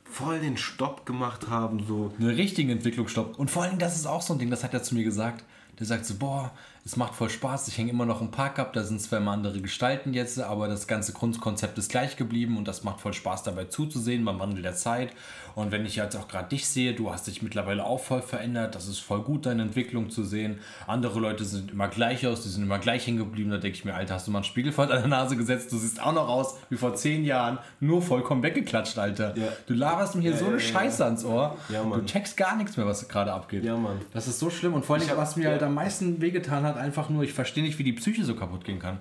S1: voll den Stopp gemacht haben. So.
S2: Einen richtigen Entwicklungsstopp. Und vor allem, das ist auch so ein Ding, das hat er zu mir gesagt. Der sagt so, boah, es macht voll Spaß, ich hänge immer noch im Park ab, da sind zwar immer andere Gestalten jetzt, aber das ganze Grundkonzept ist gleich geblieben und das macht voll Spaß dabei zuzusehen. Beim Wandel der Zeit. Und wenn ich jetzt auch gerade dich sehe, du hast dich mittlerweile auch voll verändert, das ist voll gut, deine Entwicklung zu sehen. Andere Leute sind immer gleich aus, die sind immer gleich hängen geblieben, da denke ich mir, Alter, hast du mal einen Spiegel vor deiner Nase gesetzt, du siehst auch noch aus wie vor zehn Jahren, nur vollkommen weggeklatscht, Alter. Ja. Du laberst mir hier ja, so eine ja, Scheiße ans Ohr, du checkst gar nichts mehr, was gerade abgeht.
S1: Ja, Mann.
S2: Das ist so schlimm und vor allem, was mir halt am meisten wehgetan hat, einfach nur, ich verstehe verstehe nicht, wie die Psyche so kaputt gehen kann.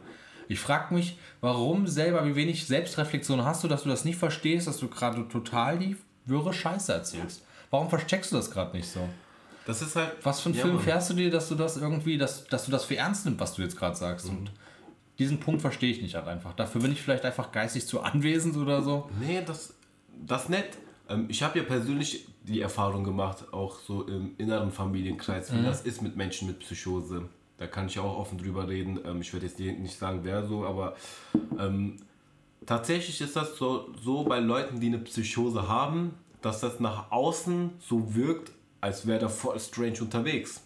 S2: Ich frage mich, warum selber, wie wenig Selbstreflexion hast du, dass du das nicht verstehst, dass du gerade total die wirre Scheiße erzählst. Warum versteckst du das gerade nicht so?
S1: Das ist halt.
S2: Was für einen ja, Film Mann. fährst du dir, dass du das irgendwie, dass, dass du das für ernst nimmst, was du jetzt gerade sagst? Mhm. Und diesen Punkt verstehe ich nicht halt einfach. Dafür bin ich vielleicht einfach geistig zu anwesend oder so.
S1: Nee, das, das nicht. Ähm, ich habe ja persönlich die Erfahrung gemacht, auch so im inneren Familienkreis, wie mhm. das ist mit Menschen mit Psychose. Da kann ich auch offen drüber reden. Ähm, ich werde jetzt nicht sagen, wer so, aber ähm, tatsächlich ist das so, so bei Leuten, die eine Psychose haben, dass das nach außen so wirkt, als wäre der voll strange unterwegs.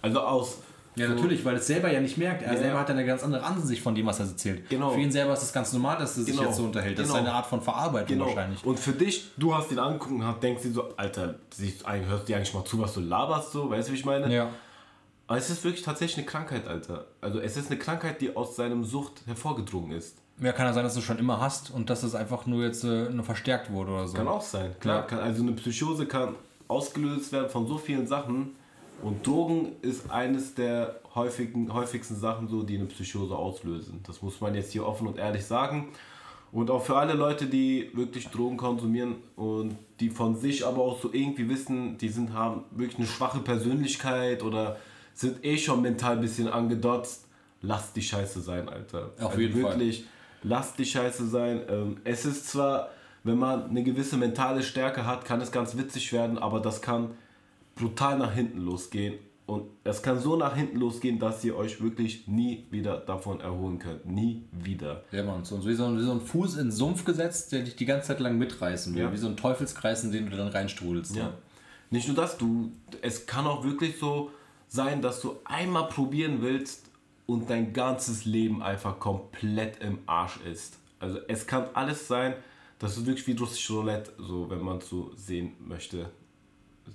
S1: Also aus.
S2: Ja, so natürlich, weil es selber ja nicht merkt. Er ja, selber hat ja eine ganz andere Ansicht von dem, was er erzählt.
S1: Genau.
S2: Für ihn selber ist es ganz normal, dass er sich genau. jetzt so unterhält. Das genau. ist eine Art von Verarbeitung genau. wahrscheinlich.
S1: Und für dich, du hast ihn angeguckt und denkst dir so, Alter, hörst du dir eigentlich mal zu, was du laberst, so, weißt du, wie ich meine?
S2: Ja.
S1: Aber es ist wirklich tatsächlich eine Krankheit, Alter. Also es ist eine Krankheit, die aus seinem Sucht hervorgedrungen ist.
S2: Ja, kann ja sein, dass du schon immer hast und dass es einfach nur jetzt äh, nur verstärkt wurde oder so.
S1: Kann auch sein, klar.
S2: Ja.
S1: Kann, also eine Psychose kann ausgelöst werden von so vielen Sachen. Und Drogen ist eines der häufigen, häufigsten Sachen, so, die eine Psychose auslösen. Das muss man jetzt hier offen und ehrlich sagen. Und auch für alle Leute, die wirklich Drogen konsumieren und die von sich aber auch so irgendwie wissen, die sind, haben wirklich eine schwache Persönlichkeit oder sind eh schon mental ein bisschen angedotzt, lasst die Scheiße sein, Alter.
S2: Auf
S1: also
S2: jeden Fall.
S1: Lasst die Scheiße sein. Ähm, es ist zwar, wenn man eine gewisse mentale Stärke hat, kann es ganz witzig werden, aber das kann brutal nach hinten losgehen. Und es kann so nach hinten losgehen, dass ihr euch wirklich nie wieder davon erholen könnt. Nie wieder.
S2: Ja, Mann, so, wie, so ein, wie so ein Fuß in den Sumpf gesetzt, der dich die ganze Zeit lang mitreißen will.
S1: Ja.
S2: Wie so ein Teufelskreis, in den du dann reinstrudelst.
S1: Ja. Nicht nur das, du, es kann auch wirklich so sein, dass du einmal probieren willst und dein ganzes Leben einfach komplett im Arsch ist. Also es kann alles sein, das ist wirklich wie russisch Roulette, so wenn man so sehen möchte.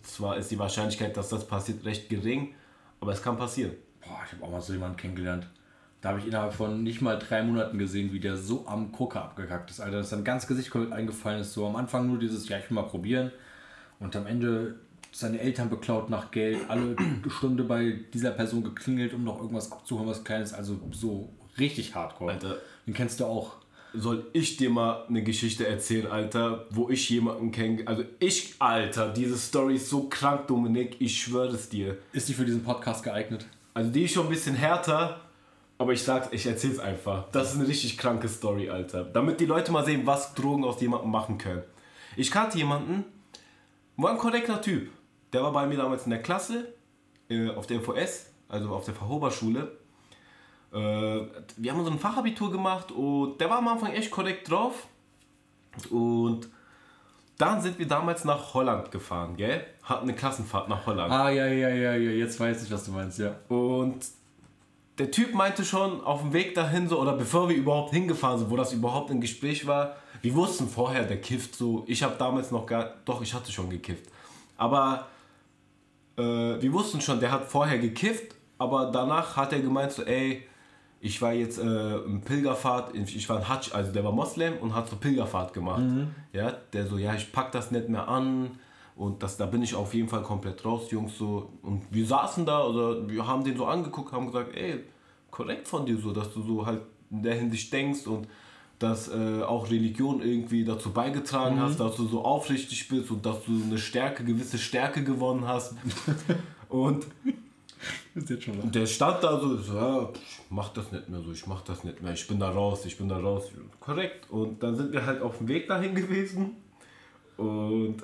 S1: Zwar ist die Wahrscheinlichkeit, dass das passiert, recht gering, aber es kann passieren.
S2: Boah, ich habe auch mal so jemanden kennengelernt. Da habe ich innerhalb von nicht mal drei Monaten gesehen, wie der so am Koker abgekackt ist. Alter, dass sein ganzes Gesicht komplett eingefallen ist. So am Anfang nur dieses, ja, ich will mal probieren. Und am Ende seine Eltern beklaut nach Geld, alle Stunde bei dieser Person geklingelt, um noch irgendwas abzuholen, was Kleines. Also so richtig hardcore.
S1: Alter.
S2: Den kennst du auch.
S1: Soll ich dir mal eine Geschichte erzählen, Alter, wo ich jemanden kenne? Also ich, Alter, diese Story ist so krank, Dominik, ich schwöre es dir.
S2: Ist die für diesen Podcast geeignet?
S1: Also die ist schon ein bisschen härter, aber ich sag's, ich erzähl's einfach. Das ist eine richtig kranke Story, Alter. Damit die Leute mal sehen, was Drogen aus jemandem machen können. Ich kannte jemanden, war ein korrekter Typ. Der war bei mir damals in der Klasse, äh, auf der FOS, also auf der Verhoberschule. Äh, wir haben so ein Fachabitur gemacht und der war am Anfang echt korrekt drauf. Und dann sind wir damals nach Holland gefahren, gell? Hatten eine Klassenfahrt nach Holland.
S2: Ah, ja, ja, ja, ja, jetzt weiß ich, was du meinst, ja.
S1: Und der Typ meinte schon auf dem Weg dahin so, oder bevor wir überhaupt hingefahren sind, wo das überhaupt ein Gespräch war, wir wussten vorher, der kifft so. Ich habe damals noch gar, doch, ich hatte schon gekifft. Aber äh, wir wussten schon, der hat vorher gekifft, aber danach hat er gemeint so, ey, ich war jetzt äh, im Pilgerfahrt, ich war ein Hajj, also der war Moslem und hat so Pilgerfahrt gemacht. Ja, der so, ja, ich pack das nicht mehr an und das, da bin ich auf jeden Fall komplett raus, Jungs, so. Und wir saßen da oder wir haben den so angeguckt, haben gesagt, ey, korrekt von dir so, dass du so halt in der Hinsicht denkst und dass äh, auch Religion irgendwie dazu beigetragen hast, dass du so aufrichtig bist und dass du eine Stärke, gewisse Stärke gewonnen hast. und der stand da so, so ja, ich mach das nicht mehr so, ich mach das nicht mehr, ich bin da raus, ich bin da raus. Korrekt. Und dann sind wir halt auf dem Weg dahin gewesen und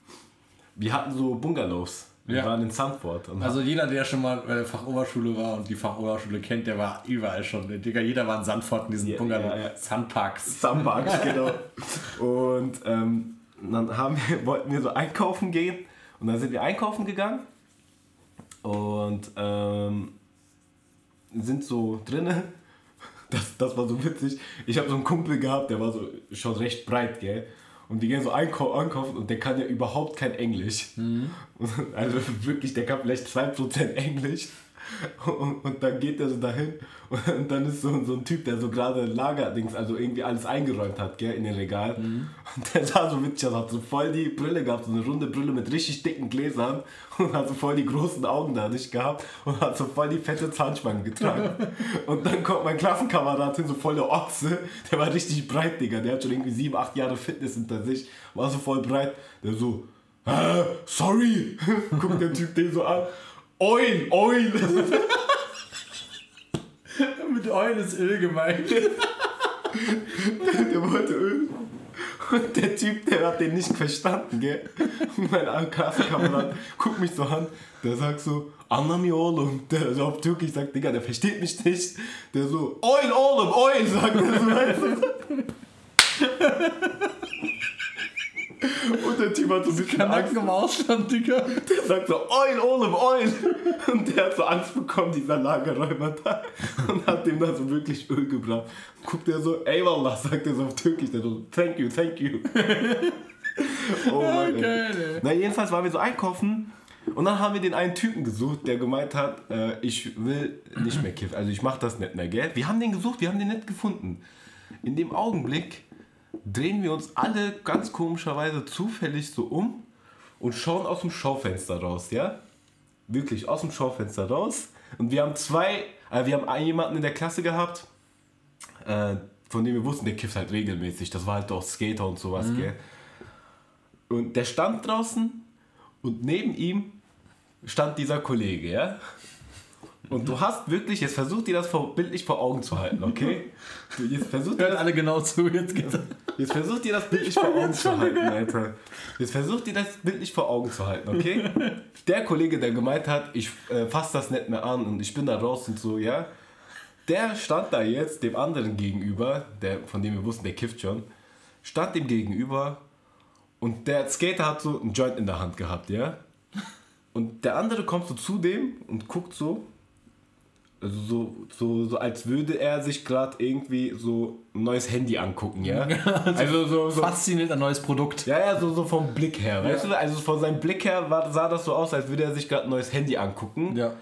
S1: wir hatten so Bungalows. Wir
S2: Ja.
S1: waren in Sandford.
S2: Also jeder, der schon mal bei der Fachoberschule war und die Fachoberschule kennt, der war überall schon. Digga, jeder war in Sandford in diesen
S1: Ja,
S2: Bungalow.
S1: ja, ja.
S2: Sandparks.
S1: Sandparks, genau. Und ähm, dann haben wir, wollten wir so einkaufen gehen und dann sind wir einkaufen gegangen und ähm, sind so drinne. Das, das war so witzig. Ich habe so einen Kumpel gehabt, der war so schon recht breit, gell? Und die gehen so einkau einkaufen und der kann ja überhaupt kein Englisch. Also wirklich, der kann vielleicht 2% Englisch. Und, und dann geht er so dahin und dann ist so, so ein Typ, der so gerade Lagerdings, also irgendwie alles eingeräumt hat, gell, in den Regal. Und der sah so witzig aus, hat so voll die Brille gehabt, so eine runde Brille mit richtig dicken Gläsern und hat so voll die großen Augen da nicht gehabt und hat so voll die fette Zahnspange getragen. Und dann kommt mein Klassenkamerad hin, so voll der Ochse, der war richtig breit, Digga, der hat schon irgendwie sieben, acht Jahre Fitness hinter sich, war so voll breit, der so, äh, sorry, guckt der Typ den so an, Oil, Oil.
S2: Mit Eulen ist Öl gemeint.
S1: Der wollte Öl. Und der Typ, der hat den nicht verstanden, gell? Und mein Klassenkamerad guckt mich so an, der sagt so, Anami oğlum. Der so auf Türkisch sagt, Digga, der versteht mich nicht. Der so, Oil oğlum, Oil, sagt er so. Und der Typ hat so ein bisschen Angst.
S2: Im Ausland, Digga.
S1: Der sagt so, Oil, Oil, Oil. Und der hat so Angst bekommen, dieser Lagerräumer da. Und hat dem da so wirklich Öl gebracht. Guckt er so, Eyvallah, sagt er so auf Türkisch. Der so, thank you, thank you. oh mein Gott.
S2: Geil, ey.
S1: Na, jedenfalls waren wir so einkaufen Und dann haben wir den einen Typen gesucht, der gemeint hat, äh, ich will nicht mehr kiffen. Also ich mach das nicht mehr, gell? Wir haben den gesucht, wir haben den nicht gefunden. In dem Augenblick drehen wir uns alle ganz komischerweise zufällig so um und schauen aus dem Schaufenster raus, ja? Wirklich, aus dem Schaufenster raus. Und wir haben zwei, äh, wir haben jemanden in der Klasse gehabt, äh, von dem wir wussten, der kifft halt regelmäßig. Das war halt auch Skater und sowas, mhm. gell? Und der stand draußen und neben ihm stand dieser Kollege, ja? Und du hast wirklich, jetzt versucht dir das bildlich vor Augen zu halten, okay?
S2: Jetzt versucht Hört alle genau zu, jetzt geht's.
S1: Jetzt versucht dir das bildlich vor Augen zu halten, Alter. Jetzt versucht dir das bildlich vor Augen zu halten, okay? Der Kollege, der gemeint hat, ich äh, fasse das nicht mehr an und ich bin da raus und so, ja? Der stand da jetzt dem anderen gegenüber, der, von dem wir wussten, der kifft schon, stand dem gegenüber und der Skater hat so einen Joint in der Hand gehabt, ja? Und der andere kommt so zu dem und guckt so. Also so, so, so als würde er sich gerade irgendwie so ein neues Handy angucken, ja?
S2: also so, so fasziniert ein neues Produkt.
S1: Ja, ja, so, so vom Blick her, weißt du? Also von seinem Blick her war, sah das so aus, als würde er sich gerade ein neues Handy angucken. Ja.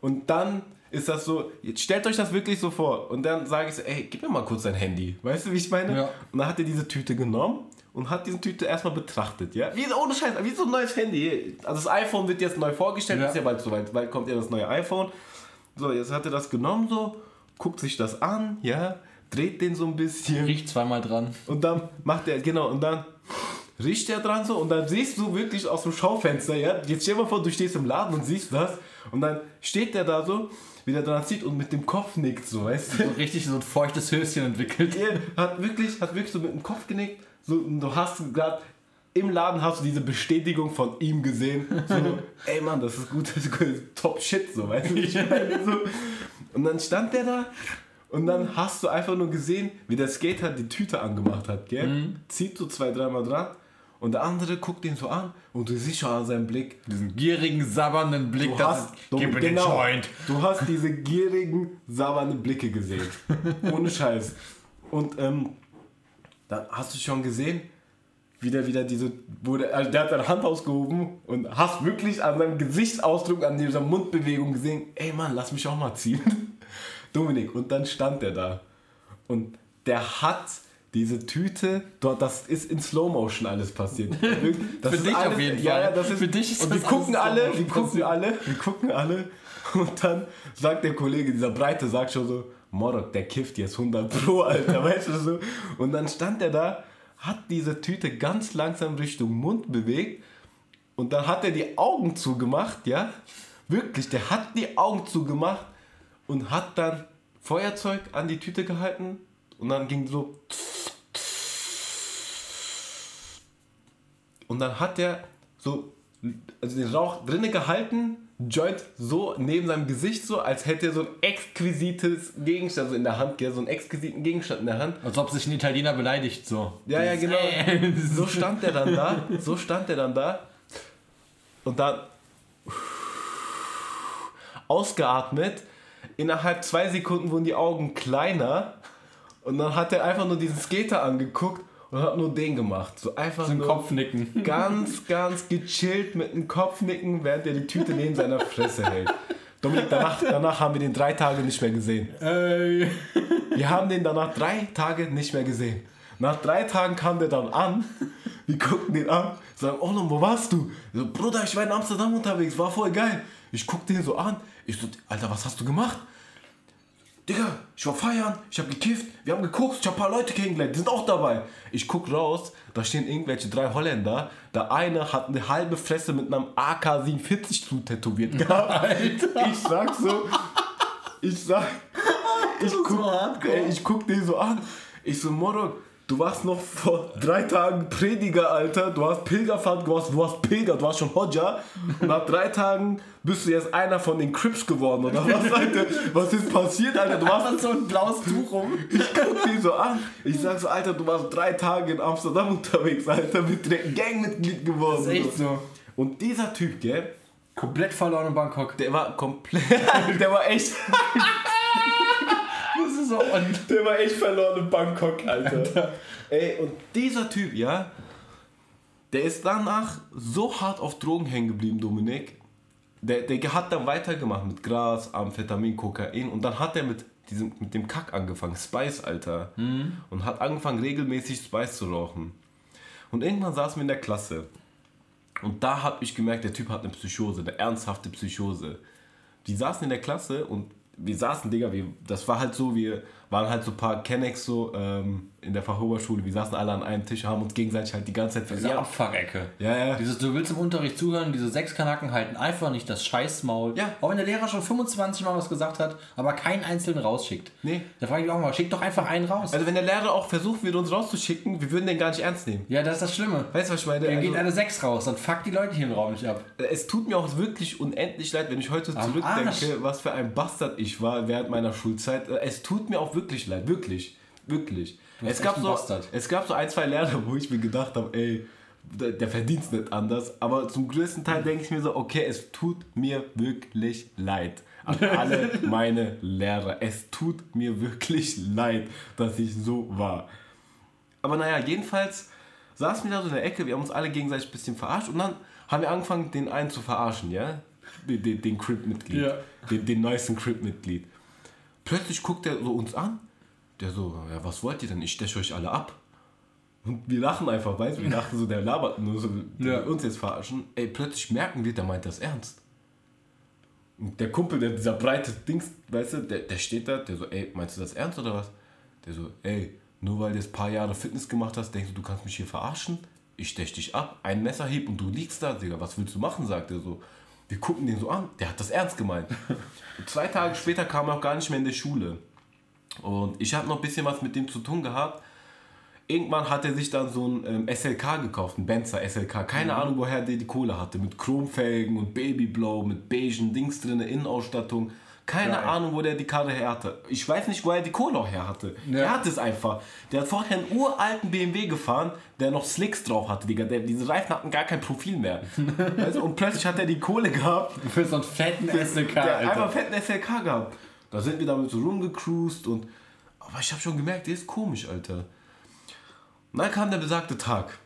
S1: Und dann ist das so, jetzt stellt euch das wirklich so vor. Und dann sage ich so, ey, gib mir mal kurz dein Handy. Weißt du, wie ich meine? Ja. Und dann hat er diese Tüte genommen und hat diese Tüte erstmal betrachtet, ja? Wie, ohne Scheiß, wie so ein neues Handy. Also das iPhone wird jetzt neu vorgestellt, ja. ist ja bald soweit, bald kommt ja das neue iPhone. So, jetzt hat er das genommen so, guckt sich das an, ja, dreht den so ein bisschen.
S2: Riecht zweimal dran.
S1: Und dann macht er, genau, und dann riecht er dran so und dann siehst du wirklich aus dem Schaufenster, ja, jetzt stell dir mal vor, du stehst im Laden und siehst das und dann steht der da so, wie der dran zieht und mit dem Kopf nickt, so, weißt du?
S2: So richtig so ein feuchtes Höschen entwickelt.
S1: Er hat wirklich, hat wirklich so mit dem Kopf genickt so, du hast gerade im Laden hast du diese Bestätigung von ihm gesehen. So, ey Mann, das ist gut, das ist top shit, so, weißt du? so. Und dann stand der da und dann hast du einfach nur gesehen, wie der Skater die Tüte angemacht hat, gell? Mhm. Zieht so zwei, dreimal dran und der andere guckt ihn so an und du siehst schon an seinem Blick.
S2: Diesen gierigen, sabbernden Blick.
S1: Du hast, du, gib mir genau, den Joint. Du hast diese gierigen, sabbernden Blicke gesehen. Ohne Scheiß. Und ähm, dann hast du schon gesehen, wie der wieder diese, der, also der hat seine Hand ausgehoben und hast wirklich an seinem Gesichtsausdruck, an dieser Mundbewegung gesehen, ey Mann, lass mich auch mal ziehen. Dominik, und dann stand der da. Und der hat diese Tüte, dort, das ist in Slow Motion alles passiert.
S2: Das Für dich alles, auf jeden Fall.
S1: Ja, das
S2: ist,
S1: Für dich ist und das die gucken alle, die gucken alle, die gucken alle. Und dann sagt der Kollege, dieser Breite, sagt schon so, Morok, der kifft jetzt 100 Pro, Alter, weißt du so. Und dann stand er da, hat diese Tüte ganz langsam Richtung Mund bewegt und dann hat er die Augen zugemacht, ja. Wirklich, der hat die Augen zugemacht und hat dann Feuerzeug an die Tüte gehalten und dann ging so. Und dann hat er so, also den Rauch drinnen gehalten Joint so neben seinem Gesicht so, als hätte er so ein exquisites Gegenstand so in der Hand, so einen exquisiten Gegenstand in der Hand.
S2: Als ob sich ein Italiener beleidigt so.
S1: Ja, ja, genau. so stand er dann da, so stand er dann da und dann ausgeatmet. Innerhalb zwei Sekunden wurden die Augen kleiner und dann hat er einfach nur diesen Skater angeguckt und hat nur den gemacht. So einfach
S2: so
S1: nur
S2: Kopfnicken.
S1: Ganz, ganz gechillt mit einem Kopfnicken, während er die Tüte neben seiner Fresse hält. Dominik, danach, danach haben wir den drei Tage nicht mehr gesehen. Ey. Wir haben den danach drei Tage nicht mehr gesehen. Nach drei Tagen kam der dann an. Wir guckten den an, sagen, oh, wo warst du? So, Bruder, ich war in Amsterdam unterwegs, war voll geil. Ich guck den so an. Ich so, Alter, was hast du gemacht? Digga, ich war feiern, ich hab gekifft, wir haben geguckt, ich hab ein paar Leute kennengelernt, die sind auch dabei. Ich guck raus, da stehen irgendwelche drei Holländer. Der eine hat eine halbe Fresse mit einem AK-47 zu tätowiert gehabt. Alter. Ich sag so, ich sag, ich guck, so ich guck den so an. Ich so, Morok, Du warst noch vor drei Tagen Prediger, Alter. Du hast Pilgerfahrt, du du hast Pilger, du warst schon Hodja. Und nach drei Tagen bist du jetzt einer von den Crips geworden, oder was, Alter? Was ist passiert, Alter? Du
S2: warst so ein blaues Tuch rum.
S1: Ich guck dir so an. Ich sag so, Alter, du warst drei Tage in Amsterdam unterwegs, Alter. Mit Gangmitglied geworden.
S2: Das ist echt so.
S1: Und dieser Typ, gell?
S2: Komplett verloren in Bangkok.
S1: Der war komplett. der war echt. So und Der war echt verloren in Bangkok, Alter. Alter. Ey, und dieser Typ, ja, der ist danach so hart auf Drogen hängen geblieben, Dominik. der, der hat dann weitergemacht mit Gras, Amphetamin, Kokain und dann hat er mit, diesem, mit dem Kack angefangen, Spice, Alter. Und hat angefangen, regelmäßig Spice zu rauchen. Und irgendwann saßen wir in der Klasse. Und da habe ich gemerkt, der Typ hat eine Psychose, eine ernsthafte Psychose. Die saßen in der Klasse und wir saßen, Digga, wir, das war halt so, wir waren halt so ein paar Kennex so ähm, in der Fachoberschule. Wir saßen alle an einem Tisch, haben uns gegenseitig halt die ganze Zeit
S2: Diese
S1: ja,
S2: Abfuck-Ecke.
S1: Ja, ja.
S2: Dieses, du willst im Unterricht zuhören, diese sechs Kanaken halten einfach nicht das Scheißmaul.
S1: Ja.
S2: Auch wenn der Lehrer schon 25 Mal was gesagt hat, aber keinen einzelnen rausschickt.
S1: Nee.
S2: Da frage ich mich auch mal, schick doch einfach einen raus.
S1: Also wenn der Lehrer auch versuchen würde, uns rauszuschicken, wir würden den gar nicht ernst nehmen.
S2: ja, das ist das Schlimme.
S1: Weißt du, was ich meine?
S2: Dann
S1: Also,
S2: geht eine 6 raus, dann fuck die Leute hier im Raum nicht ab.
S1: es tut mir auch wirklich unendlich leid, wenn ich heute
S2: Am
S1: zurückdenke,
S2: Arsch.
S1: was für ein Bastard ich war während meiner Schulzeit. Es tut mir auch wirklich leid, wirklich. Wirklich. Es gab, so,
S2: Bastard.
S1: es gab so ein, zwei Lehrer, wo ich mir gedacht habe, ey, der, der verdient es nicht anders. Aber zum größten Teil denke ich mir so, okay, es tut mir wirklich leid. An alle meine Lehrer. Es tut mir wirklich leid, dass ich so war. Aber naja, jedenfalls saßen wir da so in der Ecke, wir haben uns alle gegenseitig ein bisschen verarscht und dann haben wir angefangen, den einen zu verarschen, ja? Den, den, den Crip-Mitglied.
S2: Ja.
S1: Den, den neuesten Crip-Mitglied. Plötzlich guckt er so uns an. Der so, ja, was wollt ihr denn? Ich steche euch alle ab. Und wir lachen einfach, weißt du? Wir dachten so, der labert nur so, der
S2: Ja.
S1: uns jetzt verarschen. Ey, plötzlich merken wir, der meint das ernst. Und der Kumpel, der, dieser breite Dings, weißt du, der, der steht da, der so, ey, meinst du das ernst oder was? Der so, ey, nur weil du jetzt ein paar Jahre Fitness gemacht hast, denkst du, du kannst mich hier verarschen? Ich stech dich ab, ein Messerhieb und du liegst da, Digga, was willst du machen, sagt er so. Wir gucken den so an, der hat das ernst gemeint. Und zwei Tage später kam er auch gar nicht mehr in die Schule. Und ich habe noch ein bisschen was mit dem zu tun gehabt. Irgendwann hat er sich dann so ein ähm, SLK gekauft, ein Benzer SLK. Keine Ahnung, woher der die Kohle hatte. Mit Chromfelgen und Babyblow, mit beigen Dings drin, Innenausstattung. Keine
S2: Geil.
S1: Ahnung, wo der die Karre her hatte. Ich weiß nicht, wo er die Kohle auch her hatte.
S2: Ja.
S1: Er hat es einfach. Der hat vorher einen uralten BMW gefahren, der noch Slicks drauf hatte, Digga. Der, diese Reifen hatten gar kein Profil mehr. du, und plötzlich hat er die Kohle gehabt
S2: Für so einen fetten SLK,
S1: der hat
S2: Alter.
S1: einfach einen fetten SLK gehabt. Da sind wir damit so rumgecruised und. Aber ich habe schon gemerkt, der ist komisch, Alter. Und dann kam der besagte Tag.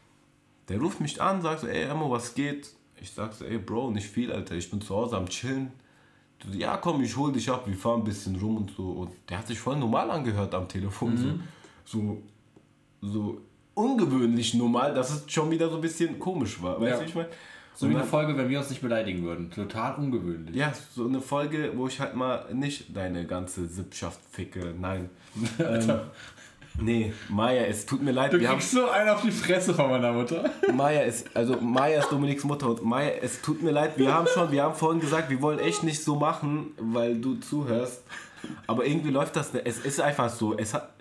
S1: Der ruft mich an, sagt so, ey Emo, was geht? Ich sag so, ey Bro, nicht viel, Alter. Ich bin zu Hause am Chillen. Du so, ja komm, ich hol dich ab, wir fahren ein bisschen rum und so. Und der hat sich voll normal angehört am Telefon. So, so, so ungewöhnlich normal, dass es schon wieder so ein bisschen komisch war. Weißt
S2: Ja.
S1: du, wie ich meine?
S2: So wie eine Folge, wenn wir uns nicht beleidigen würden. Total ungewöhnlich.
S1: Ja, so eine Folge, wo ich halt mal nicht deine ganze Sippschaft ficke. Nein. ähm, nee, Maya, es tut mir leid.
S2: Du
S1: wir haben,
S2: kriegst so einen auf die Fresse von meiner Mutter.
S1: Maya ist, also Maya ist Dominiks Mutter und Maya, es tut mir leid. Wir haben schon, wir haben vorhin gesagt, wir wollen echt nicht so machen, weil du zuhörst. Aber irgendwie läuft das nicht. Es ist einfach so. Es hat,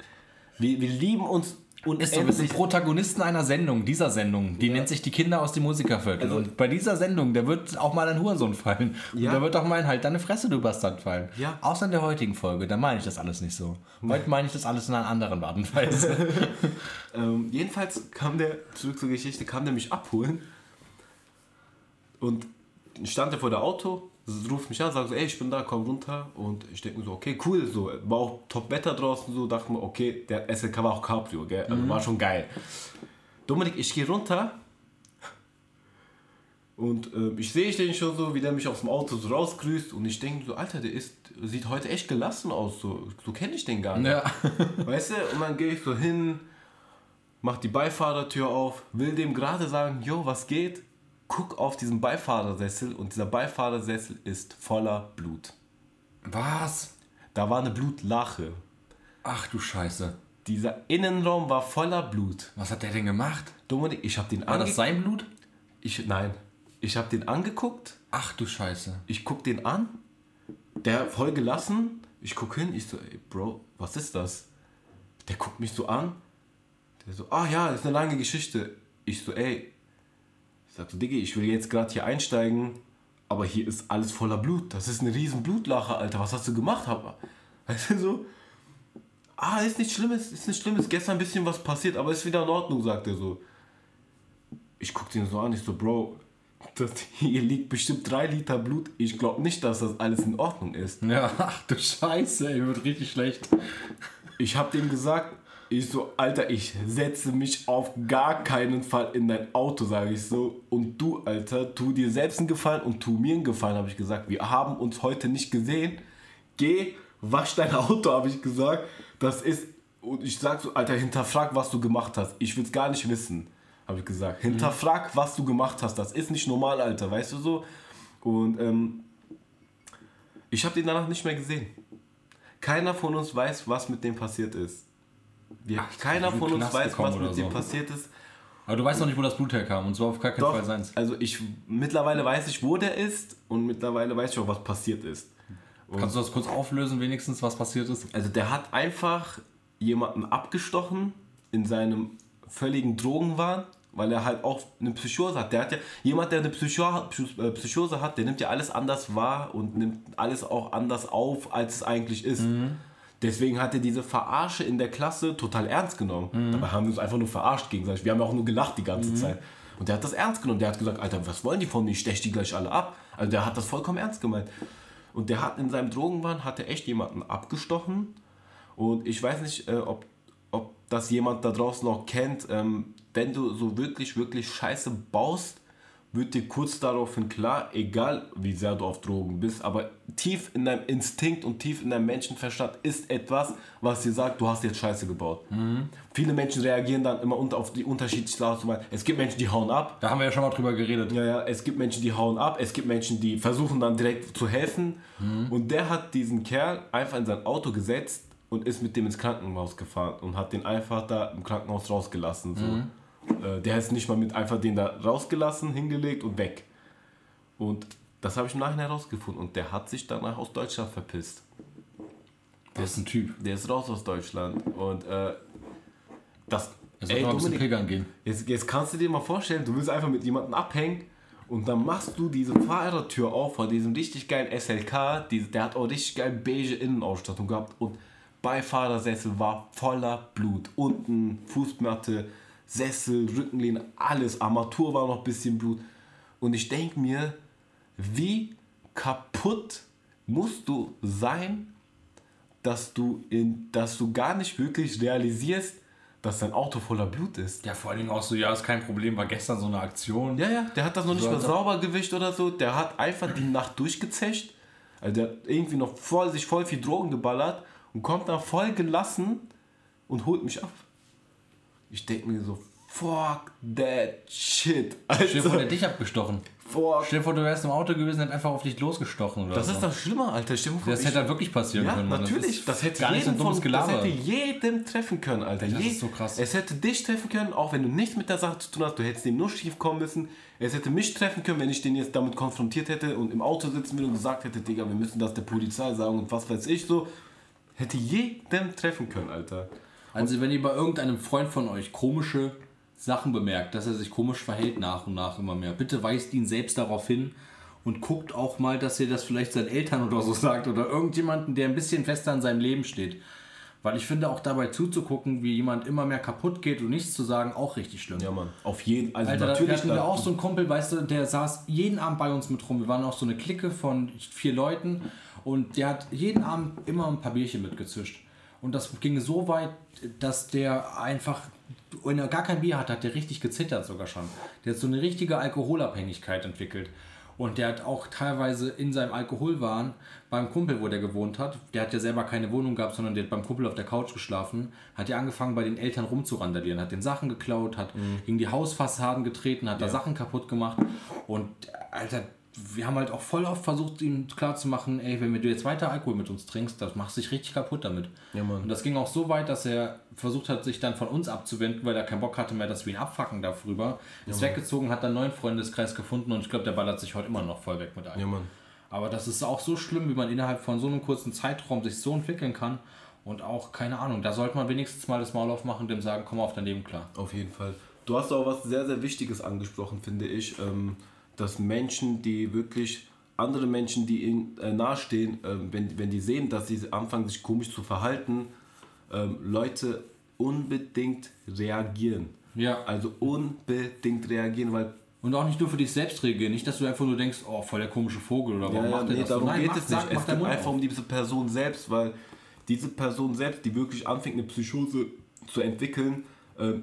S1: wir, wir lieben uns
S2: Ist so, wir sind. Protagonisten einer Sendung, dieser Sendung. Die nennt sich die Kinder aus dem Musikerviertel.
S1: Also-
S2: und bei dieser Sendung, da wird auch mal ein Hurensohn fallen.
S1: Ja.
S2: Und da wird auch mal ein halt deine Fresse, du Bastard fallen.
S1: Ja.
S2: Außer in der heutigen Folge, da meine ich das alles nicht so. Heute meine ich das alles in einer anderen Art und Weise.
S1: Ähm, jedenfalls kam der, zurück zur Geschichte, kam der mich abholen und stand er vor der Auto, ruft mich an, sagt so, ey, ich bin da, komm runter und ich denke mir so, okay, cool, so, war auch Top-Wetter draußen, so, dachte mir, okay, der SLK war auch Cabrio, gell, also war schon geil. Dominik, ich gehe runter und äh, ich sehe den schon so, wie der mich aus dem Auto so rausgrüßt und ich denke so, Alter, der ist, sieht heute echt gelassen aus, so, so kenne ich den gar nicht.
S2: ja.
S1: Weißt du, und dann gehe ich so hin, mach die Beifahrertür auf, will dem gerade sagen, jo, was geht? Guck auf diesen Beifahrersessel und dieser Beifahrersessel ist voller Blut.
S2: Was?
S1: Da war eine Blutlache.
S2: Ach du Scheiße.
S1: Dieser Innenraum war voller Blut.
S2: Was hat der denn gemacht?
S1: Dominik, ich habe den
S2: War das sein Blut?
S1: Ich, nein, ich habe den angeguckt.
S2: Ach du Scheiße.
S1: Ich guck den an. Der voll gelassen. Ich guck hin. Ich so, ey, Bro, was ist das? Der guckt mich so an. Der so, ah ja, das ist eine lange Geschichte. Ich so, ey. Ich sag so, Diggi, ich will jetzt gerade hier einsteigen. Aber hier ist alles voller Blut. Das ist eine riesen Blutlache, Alter. Was hast du gemacht? Aber, weißt du so? Ah, ist nichts Schlimmes, ist nichts Schlimmes. Gestern ein bisschen was passiert, aber ist wieder in Ordnung, sagt er so. Ich guck den so an, ich so, Bro, das, hier liegt bestimmt drei Liter Blut. Ich glaube nicht, dass das alles in Ordnung ist.
S2: Ja, ach du Scheiße, ey, wird richtig schlecht.
S1: Ich habe dem gesagt, Ich so, Alter, ich setze mich auf gar keinen Fall in dein Auto, sage ich so. Und du, Alter, tu dir selbst einen Gefallen und tu mir einen Gefallen, habe ich gesagt. Wir haben uns heute nicht gesehen. Geh, wasch dein Auto, habe ich gesagt. Das ist, und ich sag so, Alter, hinterfrag, was du gemacht hast. Ich will es gar nicht wissen, habe ich gesagt. Hinterfrag, was du gemacht hast. Das ist nicht normal, Alter, weißt du so? Und ähm, ich habe den danach nicht mehr gesehen. Keiner von uns weiß, was mit dem passiert ist. Wir, Ach, keiner von uns weiß, was mit so. dem passiert ist.
S2: Aber du weißt noch nicht, wo das Blut herkam und so auf gar keinen
S1: Doch,
S2: Fall seins.
S1: Also ich mittlerweile weiß ich, wo der ist und mittlerweile weiß ich auch, was passiert ist.
S2: Und Kannst du das kurz auflösen, wenigstens, was passiert ist?
S1: Also der hat einfach jemanden abgestochen in seinem völligen Drogenwahn weil er halt auch eine Psychose hat. Der hat ja, jemand, der eine äh, Psychose hat, der nimmt ja alles anders wahr und nimmt alles auch anders auf, als es eigentlich ist. Mhm. Deswegen hat er diese Verarsche in der Klasse total ernst genommen. Mhm. Dabei haben wir uns einfach nur verarscht gegenseitig. Wir haben ja auch nur gelacht die ganze mhm. Zeit. Und der hat das ernst genommen. Der hat gesagt, Alter, was wollen die von mir? Ich stech die gleich alle ab. Also der hat das vollkommen ernst gemeint. Und der hat in seinem Drogenwahn hat er echt jemanden abgestochen. Und ich weiß nicht, äh, ob, ob das jemand da draußen noch kennt. Ähm, wenn du so wirklich, wirklich Scheiße baust, wird dir kurz daraufhin klar, egal wie sehr du auf Drogen bist, aber tief in deinem Instinkt und tief in deinem Menschenverstand ist etwas, was dir sagt, du hast jetzt Scheiße gebaut. Mhm. Viele Menschen reagieren dann immer auf die unterschiedlichen Art Es gibt Menschen, die hauen ab.
S2: Da haben wir ja schon mal drüber geredet.
S1: Ja, ja, es gibt Menschen, die hauen ab. Es gibt Menschen, die versuchen dann direkt zu helfen. Mhm. Und der hat diesen Kerl einfach in sein Auto gesetzt und ist mit dem ins Krankenhaus gefahren und hat den einfach da im Krankenhaus rausgelassen. So. Mhm. Äh, der ist nicht mal mit einfach den da rausgelassen, hingelegt und weg. Und das habe ich im Nachhinein herausgefunden. Und der hat sich danach aus Deutschland verpisst.
S2: Der ist ein Typ.
S1: Der ist raus aus Deutschland. Und äh, das.
S2: Er soll ey, mal ein bisschen gehen.
S1: Jetzt, jetzt kannst du dir mal vorstellen, du willst einfach mit jemandem abhängen und dann machst du diese Fahrertür auf von diesem richtig geilen SLK. Die, der hat auch richtig geil beige Innenausstattung gehabt und Beifahrersessel war voller Blut. Unten Fußmatte, Sessel, Rückenlehne, alles. Armatur war noch ein bisschen Blut. Und ich denke mir, wie kaputt musst du sein, dass du, in, dass du gar nicht wirklich realisierst, dass dein Auto voller Blut ist.
S2: Ja, vor allen Dingen auch so, ja, ist kein Problem, war gestern so eine Aktion.
S1: Ja, ja, der hat das noch nicht mal sauber gewischt oder so. Der hat einfach die Nacht durchgezecht. Also der hat irgendwie noch voll, sich voll viel Drogen geballert und kommt dann voll gelassen und holt mich ab. Ich denke mir so, fuck that shit.
S2: Also, Stell dir vor, der dich abgestochen. Fuck. Stell dir vor, du wärst im Auto gewesen und einfach auf dich losgestochen. Oder
S1: das
S2: so.
S1: ist doch schlimmer, Alter. Stell dir
S2: vor, das hätte halt wirklich passieren
S1: ja,
S2: können.
S1: natürlich. Das, das hätte, jeden so von, das hätte jeden treffen können, Alter.
S2: Das Je ist so krass.
S1: Es hätte dich treffen können, auch wenn du nichts mit der Sache zu tun hast. Du hättest dem nur schief kommen müssen. Es hätte mich treffen können, wenn ich den jetzt damit konfrontiert hätte und im Auto sitzen würde und gesagt hätte, Digga, wir müssen das der Polizei sagen und was weiß ich so. Hätte jeden treffen können, Alter.
S2: Also wenn ihr bei irgendeinem Freund von euch komische Sachen bemerkt, dass er sich komisch verhält nach und nach immer mehr, bitte weist ihn selbst darauf hin und guckt auch mal, dass ihr das vielleicht seinen Eltern oder so sagt oder irgendjemanden, der ein bisschen fester in seinem Leben steht. Weil ich finde auch dabei zuzugucken, wie jemand immer mehr kaputt geht und nichts zu sagen, auch richtig schlimm.
S1: Ja, Mann. Auf jeden
S2: Fall. Also Alter, natürlich. Da hatten wir auch so einen Kumpel, weißt du, der saß jeden Abend bei uns mit rum. Wir waren auch so eine Clique von vier Leuten und der hat jeden Abend immer ein paar Bierchen mitgezischt. Und das ging so weit, dass der einfach, wenn er gar kein Bier hat, hat der richtig gezittert sogar schon. Der hat so eine richtige Alkoholabhängigkeit entwickelt. Und der hat auch teilweise in seinem Alkoholwahn beim Kumpel, wo der gewohnt hat, der hat ja selber keine Wohnung gehabt, sondern der hat beim Kumpel auf der Couch geschlafen, hat ja angefangen bei den Eltern rumzurandalieren, hat den Sachen geklaut, hat mhm. gegen die Hausfassaden getreten, hat ja. da Sachen kaputt gemacht. Und Alter, wir haben halt auch voll oft versucht, ihm klarzumachen, ey, wenn du jetzt weiter Alkohol mit uns trinkst, das machst dich richtig kaputt damit. Ja. Und das ging auch so weit, dass er versucht hat, sich dann von uns abzuwenden, weil er keinen Bock hatte mehr, dass wir ihn abfacken darüber. Ja, ist weggezogen, hat dann einen neuen Freundeskreis gefunden und ich glaube, der ballert sich heute immer noch voll weg mit
S1: Alkohol. Ja.
S2: Aber das ist auch so schlimm, wie man innerhalb von so einem kurzen Zeitraum sich so entwickeln kann. Und auch, keine Ahnung, da sollte man wenigstens mal das Maul aufmachen und dem sagen, komm auf dein Leben klar.
S1: Auf jeden Fall. Du hast auch was sehr, sehr Wichtiges angesprochen, finde ich. Ähm dass Menschen, die wirklich andere Menschen, die ihnen äh, nahestehen, äh, wenn, wenn die sehen, dass sie anfangen, sich komisch zu verhalten, äh, Leute unbedingt reagieren.
S2: Ja.
S1: Also unbedingt reagieren, weil.
S2: Und auch nicht nur für dich selbst reagieren, nicht, dass du einfach nur denkst, oh, voll der komische Vogel oder warum
S1: ja,
S2: macht
S1: nee, das darum Nein, geht es nicht. Es geht einfach um diese Person selbst, weil diese Person selbst, die wirklich anfängt, eine Psychose zu entwickeln, äh,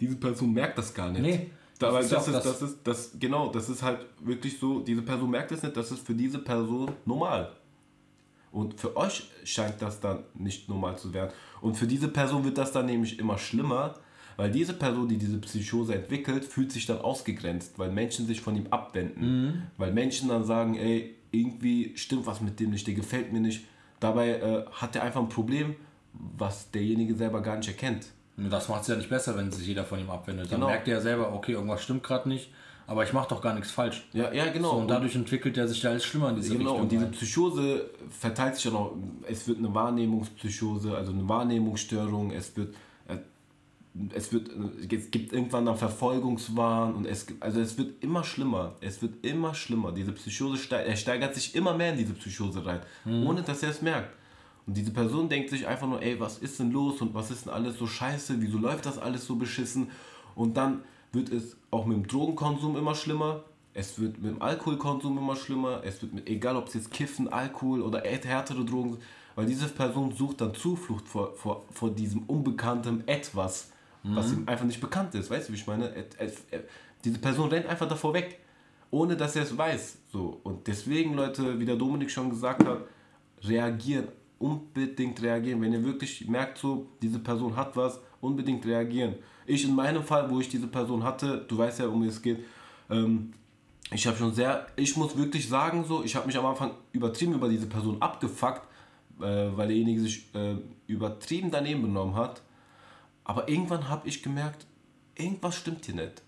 S1: diese Person merkt das gar nicht.
S2: Nee. Ist
S1: das,
S2: auch
S1: ist, das ist, das, genau, das ist halt wirklich so, diese Person merkt es nicht, das ist für diese Person normal. Und für euch scheint das dann nicht normal zu werden. Und für diese Person wird das dann nämlich immer schlimmer, weil diese Person, die diese Psychose entwickelt, fühlt sich dann ausgegrenzt, weil Menschen sich von ihm abwenden. Weil Menschen dann sagen, ey, irgendwie stimmt was mit dem nicht, der gefällt mir nicht. Dabei äh, hat er einfach ein Problem, was derjenige selber gar nicht erkennt.
S2: Das macht es ja nicht besser, wenn sich jeder von ihm abwendet. Dann
S1: Genau.
S2: merkt er ja selber, okay, irgendwas stimmt gerade nicht, aber ich mache doch gar nichts falsch.
S1: Ja, ja genau.
S2: So, und dadurch entwickelt er sich da alles schlimmer in diese
S1: Genau,
S2: Richtung.
S1: und diese
S2: rein.
S1: Psychose verteilt sich ja noch, es wird eine Wahrnehmungspsychose, also eine Wahrnehmungsstörung, es wird, äh, es wird, es gibt irgendwann dann Verfolgungswahn und es also es wird immer schlimmer, es wird immer schlimmer, diese Psychose, er steigert sich immer mehr in diese Psychose rein, ohne dass er es merkt. Und diese Person denkt sich einfach nur, ey, was ist denn los und was ist denn alles so scheiße, wieso läuft das alles so beschissen? Und dann wird es auch mit dem Drogenkonsum immer schlimmer, es wird mit dem Alkoholkonsum immer schlimmer, es wird mit, egal ob es jetzt Kiffen, Alkohol oder härtere Drogen sind, weil diese Person sucht dann Zuflucht vor, vor, vor diesem unbekannten Etwas, was ihm einfach nicht bekannt ist, weißt du, wie ich meine? Et, diese Person rennt einfach davor weg, ohne dass er es weiß. So. Und deswegen, Leute, wie der Dominik schon gesagt hat, reagieren, unbedingt reagieren. Wenn ihr wirklich merkt, so, diese Person hat was, unbedingt reagieren. Ich in meinem Fall, wo ich diese Person hatte, du weißt ja, um wie es geht, ähm, ich habe schon sehr, ich muss wirklich sagen, so, ich habe mich am Anfang übertrieben über diese Person abgefuckt, äh, weil derjenige sich äh, übertrieben daneben benommen hat. Aber irgendwann habe ich gemerkt, irgendwas stimmt hier nicht.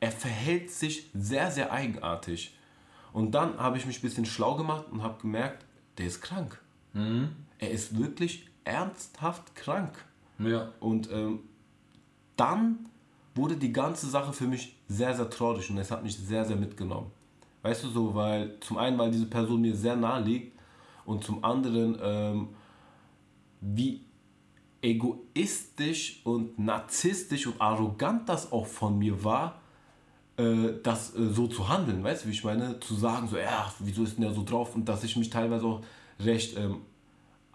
S1: Er verhält sich sehr, sehr eigenartig. Und dann habe ich mich ein bisschen schlau gemacht und habe gemerkt, der ist krank. Er ist wirklich ernsthaft krank.
S2: Ja.
S1: Und ähm, dann wurde die ganze Sache für mich sehr, sehr traurig und es hat mich sehr, sehr mitgenommen. Weißt du so, weil zum einen, weil diese Person mir sehr nahe liegt und zum anderen, ähm, wie egoistisch und narzisstisch und arrogant das auch von mir war, äh, das äh, so zu handeln, weißt du, wie ich meine? Zu sagen, so, ja, wieso ist denn der so drauf? Und dass ich mich teilweise auch recht ähm,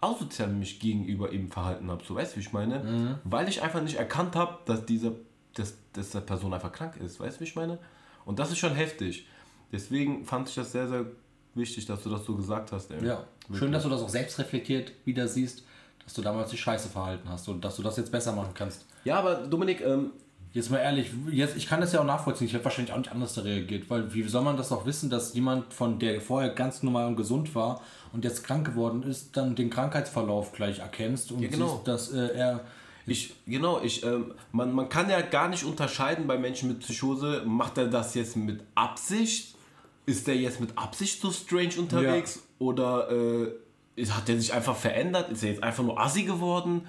S1: asozial mich gegenüber ihm verhalten habe, so, weißt du, wie ich meine? Weil ich einfach nicht erkannt habe, dass diese, dass, dass der Person einfach krank ist, weißt du, wie ich meine? Und das ist schon heftig. Deswegen fand ich das sehr, sehr wichtig, dass du das so gesagt hast. Ey.
S2: Ja. Schön, dass du das auch selbst reflektiert wieder siehst, dass du damals die Scheiße verhalten hast und dass du das jetzt besser machen kannst.
S1: Ja, aber Dominik, ähm,
S2: Jetzt mal ehrlich, jetzt, ich kann das ja auch nachvollziehen. Ich hätte wahrscheinlich auch nicht anders da reagiert, weil wie soll man das auch wissen, dass jemand von der vorher ganz normal und gesund war und jetzt krank geworden ist, dann den Krankheitsverlauf gleich erkennst und
S1: genau.
S2: siehst, dass äh, er
S1: Ich, genau, ich, ähm, man, man kann ja gar nicht unterscheiden bei Menschen mit Psychose, macht er das jetzt mit Absicht? Ist der jetzt mit Absicht so strange unterwegs? Oder äh, hat er sich einfach verändert? Ist er jetzt einfach nur assi geworden?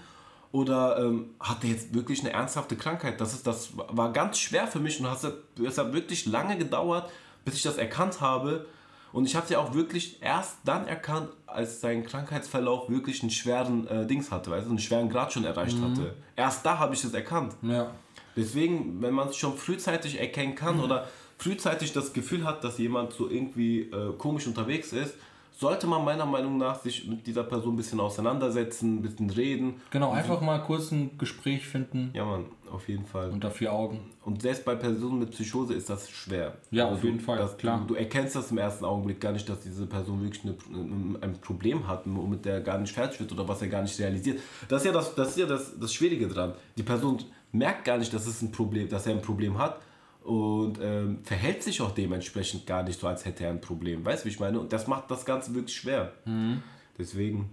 S1: Oder ähm, hat er jetzt wirklich eine ernsthafte Krankheit? Das, ist, das war ganz schwer für mich und es hat, es hat wirklich lange gedauert, bis ich das erkannt habe. Und ich habe es ja auch wirklich erst dann erkannt, als sein Krankheitsverlauf wirklich einen schweren äh, Dings hatte, weißt du, einen schweren Grad schon erreicht hatte. Erst da habe ich es erkannt.
S2: ja,
S1: Deswegen, wenn man es schon frühzeitig erkennen kann oder frühzeitig das Gefühl hat, dass jemand so irgendwie äh, komisch unterwegs ist, sollte man meiner Meinung nach sich mit dieser Person ein bisschen auseinandersetzen, ein bisschen reden.
S2: genau, einfach mal kurz ein Gespräch finden
S1: Ja, man, auf jeden Fall.
S2: unter vier Augen.
S1: Und selbst bei Personen mit Psychose ist das schwer.
S2: Ja,
S1: Also
S2: auf jeden
S1: du,
S2: Fall,
S1: dass
S2: klar.
S1: Du, du erkennst das im ersten Augenblick gar nicht, dass diese Person wirklich eine, ein- ein Problem hat, womit der gar nicht fertig wird oder was er gar nicht realisiert. Das ist ja das, das, ist ja das, das Schwierige dran. Die Person merkt gar nicht, dass, es ein Problem, dass er ein Problem hat und ähm, verhält sich auch dementsprechend gar nicht so, als hätte er ein Problem. Weißt du, wie ich meine? Und das macht das Ganze wirklich schwer.
S2: Mhm.
S1: Deswegen,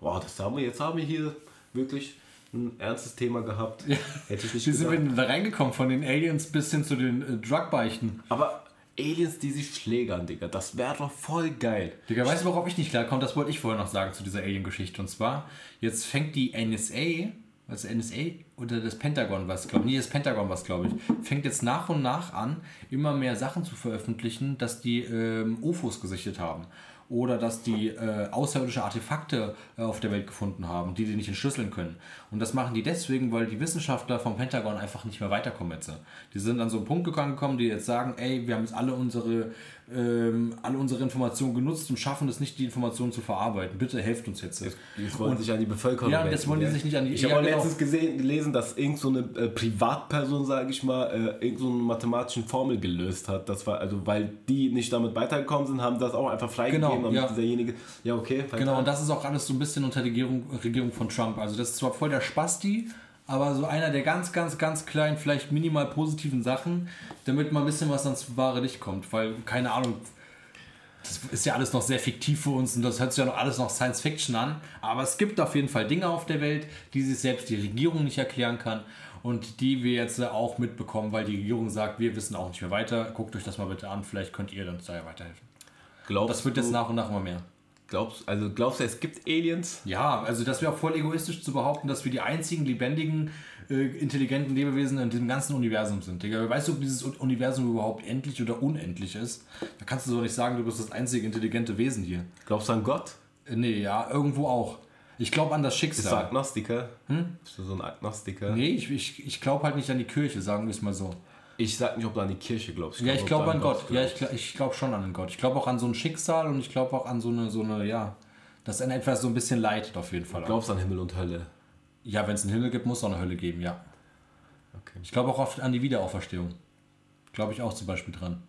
S1: wow, das haben wir, jetzt haben wir hier wirklich ein ernstes Thema gehabt. Hätte ich nicht
S2: Wie sind wir denn da reingekommen? Von den Aliens bis hin zu den äh, Drugbeichten.
S1: Aber Aliens, die sich schlägern, Digga, das wäre doch voll geil.
S2: Digga, weißt du, worauf ich nicht klarkomme? Das wollte ich vorher noch sagen zu dieser Alien-Geschichte. Und zwar, jetzt fängt die NSA, also NSA oder das Pentagon was, glaube ich, nee, das Pentagon was, glaube ich, fängt jetzt nach und nach an, immer mehr Sachen zu veröffentlichen, dass die ähm, UFOs gesichtet haben. oder dass die äh, außerirdische Artefakte äh, auf der Welt gefunden haben, die die nicht entschlüsseln können. Und das machen die deswegen, weil die Wissenschaftler vom Pentagon einfach nicht mehr weiterkommen jetzt. Die sind an so einen Punkt gekommen, die jetzt sagen, ey, wir haben jetzt alle unsere, ähm, alle unsere Informationen genutzt und schaffen es nicht, die Informationen zu verarbeiten. Bitte helft uns jetzt.
S1: Die wollen sich an die Bevölkerung
S2: Ja, das wollen die sich nicht an die
S1: Ich
S2: ja,
S1: habe
S2: genau.
S1: letztens gesehen, gelesen, dass irgend so eine äh, Privatperson, sage ich mal, äh, irgend so eine mathematische Formel gelöst hat. Das war also, weil die nicht damit weitergekommen sind, haben das auch einfach freigegeben,
S2: Genau,
S1: damit
S2: ja.
S1: dieserjenige. Ja, okay.
S2: Genau, und das ist auch alles so ein bisschen unter der Regierung, Regierung von Trump. Also das ist zwar voll der Spasti, aber so einer der ganz, ganz, ganz kleinen, vielleicht minimal positiven Sachen, damit mal ein bisschen was ans wahre Licht kommt. Weil, keine Ahnung, das ist ja alles noch sehr fiktiv für uns und das hört sich ja noch alles noch Science Fiction an. Aber es gibt auf jeden Fall Dinge auf der Welt, die sich selbst die Regierung nicht erklären kann und die wir jetzt auch mitbekommen, weil die Regierung sagt, wir wissen auch nicht mehr weiter. Guckt euch das mal bitte an, vielleicht könnt ihr uns da ja weiterhelfen.
S1: glaubst
S2: Das wird jetzt nach und nach immer mehr.
S1: Glaubst, also glaubst du, es gibt Aliens?
S2: Ja, also das wäre auch voll egoistisch zu behaupten, dass wir die einzigen lebendigen, äh, intelligenten Lebewesen in diesem ganzen Universum sind. Digga, weißt du, ob dieses Universum überhaupt endlich oder unendlich ist? Da kannst du so nicht sagen, du bist das einzige intelligente Wesen hier.
S1: Glaubst du an Gott?
S2: Äh, nee, ja, irgendwo auch. Ich glaube an das
S1: Bist du
S2: Schicksal.
S1: Agnostiker? Hm? Bist du so ein Agnostiker?
S2: Nee, ich, ich, ich glaube halt nicht an die Kirche, sagen wir es mal so.
S1: Ich sag nicht, ob du an die Kirche glaubst.
S2: Ja, ich glaube
S1: du
S2: an Gott. Ja,
S1: glaubst.
S2: ich, gl- ich glaube schon an einen Gott. Ich glaube auch an so ein Schicksal und ich glaube auch an so eine, so eine, ja, dass einen etwas so ein bisschen leidet auf jeden Fall. Auch.
S1: glaubst an Himmel und Hölle.
S2: Ja, wenn es einen Himmel gibt, muss es auch eine Hölle geben, ja.
S1: Okay.
S2: Ich glaube auch oft an die Wiederauferstehung. Glaube ich auch zum Beispiel dran.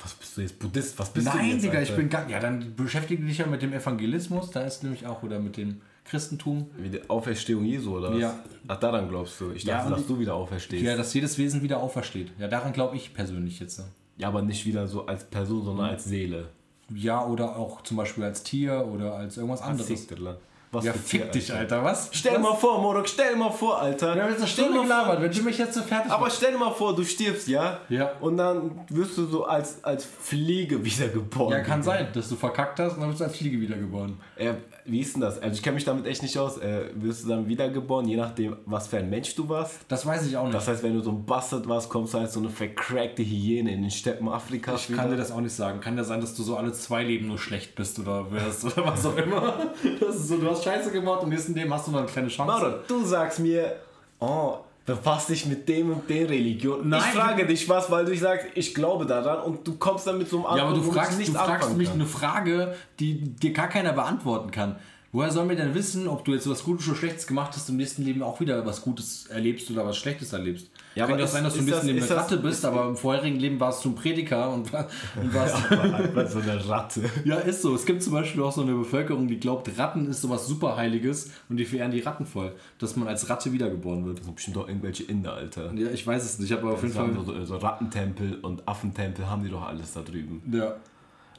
S1: Was bist du jetzt? Buddhist? Was bist du
S2: Nein,
S1: jetzt,
S2: Digga, ich bin gar. Ja, dann beschäftige dich ja mit dem Evangelismus, da ist nämlich auch, oder mit dem Christentum.
S1: Wie die Auferstehung Jesu, oder was?
S2: Ja.
S1: Ach, daran glaubst du. Ich
S2: Ja,
S1: dachte,
S2: und
S1: dass du wieder auferstehst.
S2: Ja, dass jedes Wesen wieder aufersteht. Ja, daran glaube ich persönlich jetzt.
S1: Ja, aber nicht wieder so als Person,
S2: Mhm.
S1: sondern als Seele.
S2: Ja, oder auch zum Beispiel als Tier oder als irgendwas anderes.
S1: Fickterler. Was
S2: Ja, fick dich, Alter, was?
S1: Stell
S2: was?
S1: mal vor, Morok, stell mal vor, Alter.
S2: Wir haben jetzt eine
S1: Stell
S2: Stunde
S1: mal vor-
S2: gelabert, wenn du mich jetzt so fertig
S1: Aber
S2: machst.
S1: stell dir mal vor, du stirbst, ja?
S2: Ja.
S1: Und dann wirst du so als, als Fliege wiedergeboren.
S2: Ja, kann sein, dass du verkackt hast und dann bist du als Fliege wiedergeboren.
S1: Äh, wie ist denn das? Also ich kenne mich damit echt nicht aus. Äh, wirst du dann wiedergeboren, je nachdem, was für ein Mensch du warst?
S2: Das weiß ich auch nicht.
S1: Das heißt, wenn du so ein Bastard warst, kommst du als so eine vercrackte Hyäne in den Steppen Afrikas
S2: Ich kann dir das auch nicht sagen. Kann ja sein, dass du so alle zwei Leben nur schlecht bist oder wirst oder was auch immer. Das ist so, du hast Scheiße gemacht und im nächsten Leben hast du noch eine kleine Chance.
S1: Mauro, du sagst mir, oh, befass dich mit dem und den Religionen.
S2: Nein.
S1: Ich frage dich was, weil du sagst, ich glaube daran und du kommst dann mit so einem
S2: Ja, aber du fragst, du fragst mich
S1: kann.
S2: eine Frage, die dir gar keiner beantworten kann. Woher sollen wir denn wissen, ob du jetzt was Gutes oder Schlechtes gemacht hast im nächsten Leben auch wieder was Gutes erlebst oder was Schlechtes erlebst?
S1: Ja,
S2: Kann
S1: aber
S2: ja
S1: ist-
S2: sein, dass du
S1: ist
S2: nächsten
S1: das-
S2: eine
S1: das-
S2: Ratte bist, aber im vorherigen Leben warst du ein Prediger und, war- und warst.
S1: Einfach so eine Ratte.
S2: Ja, ist so. Es gibt zum Beispiel auch so eine Bevölkerung, die glaubt, Ratten ist sowas Superheiliges und die verehren die Ratten voll, dass man als Ratte wiedergeboren wird.
S1: Das sind bestimmt doch irgendwelche Inder, Alter.
S2: Ja, ich weiß es nicht, aber auf jeden
S1: Das haben
S2: Fall.
S1: so, so Rattentempel und Affentempel haben die doch alles da drüben.
S2: Ja,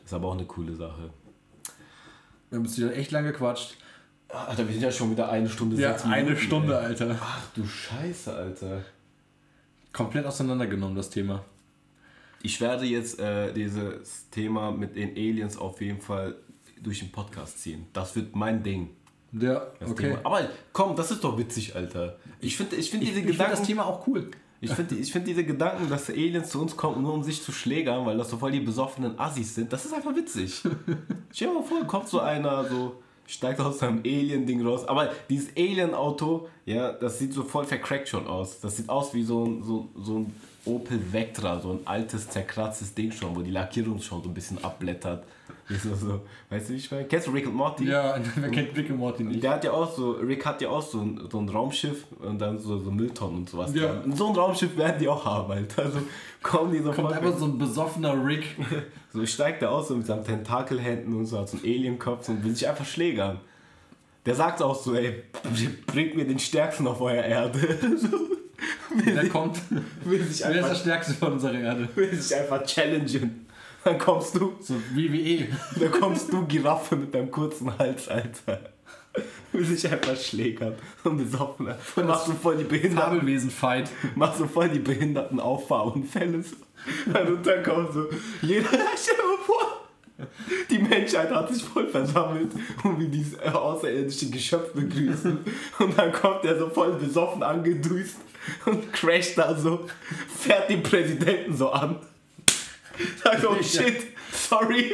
S1: Ist aber auch eine coole Sache.
S2: Wir haben jetzt wieder echt lange gequatscht.
S1: Alter, wir sind ja schon wieder eine Stunde
S2: Ja, eine
S1: Minuten,
S2: Stunde,
S1: ey.
S2: Alter.
S1: Ach du Scheiße, Alter.
S2: Komplett auseinandergenommen, das Thema.
S1: Ich werde jetzt äh, dieses Thema mit den Aliens auf jeden Fall durch den Podcast ziehen. Das wird mein Ding.
S2: Ja,
S1: Das
S2: okay.
S1: Thema. Aber komm, das ist doch witzig, Alter. Ich finde ich find
S2: Ich,
S1: diese
S2: ich
S1: Gedanken.
S2: das Thema auch cool.
S1: Ich finde ich find diese Gedanken, dass Aliens zu uns kommen, nur um sich zu schlägern, weil das so voll die besoffenen Assis sind, das ist einfach witzig. Stell dir mal vor, kommt so einer, so steigt aus seinem Alien-Ding raus. Aber dieses Alien-Auto, ja, das sieht so voll vercrackt schon aus. Das sieht aus wie so ein, so, so ein Opel Vectra, so ein altes, zerkratztes Ding schon, wo die Lackierung schon so ein bisschen abblättert. Das so, weißt du, wie ich meine? Kennst du Rick und Morty?
S2: Ja, wer kennt Rick und Morty nicht?
S1: Der hat ja auch so, Rick hat ja auch so ein, so ein Raumschiff und dann so, so Mülltonnen und sowas.
S2: Ja.
S1: dran. So ein Raumschiff werden die auch haben, Alter. Also kommen die so
S2: Kommt einfach so ein besoffener Rick.
S1: So steigt er aus so mit seinen Tentakelhänden und so, hat so einen Alienkopf und will sich einfach schlägern. Der sagt auch so, ey, bringt mir den Stärksten auf eurer Erde.
S2: Der kommt.
S1: will, sich
S2: Wer ist der
S1: einfach,
S2: Stärkste von unserer Erde?
S1: will sich einfach challengen. Dann kommst du,
S2: So WWE.
S1: dann kommst du Giraffe mit deinem kurzen Hals, Alter. Will sich einfach schlägern und besoffen. Dann machst du voll die Behinderten.
S2: Fabelwesen-Fight.
S1: mach so voll die behinderten Auffahrunfälle. Und dann kommt so, jeder, stell dir mal vor, die Menschheit hat sich voll versammelt, um wie dieses außerirdische Geschöpf begrüßen. Und dann kommt er so voll besoffen angedüst und crasht da so, fährt den Präsidenten so an. Sagt, oh shit, sorry.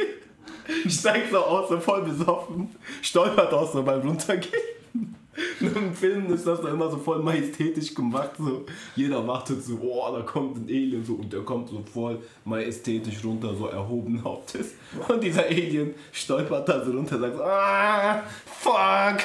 S1: steigt so aus, so voll besoffen, stolpert auch so beim Runtergehen. Im Film ist das dann immer so voll majestätisch gemacht. So. Jeder wartet so, oh, da kommt ein Alien so und der kommt so voll majestätisch runter, so erhoben Hauptes. Und dieser Alien stolpert da so runter, sagt so, ah, fuck.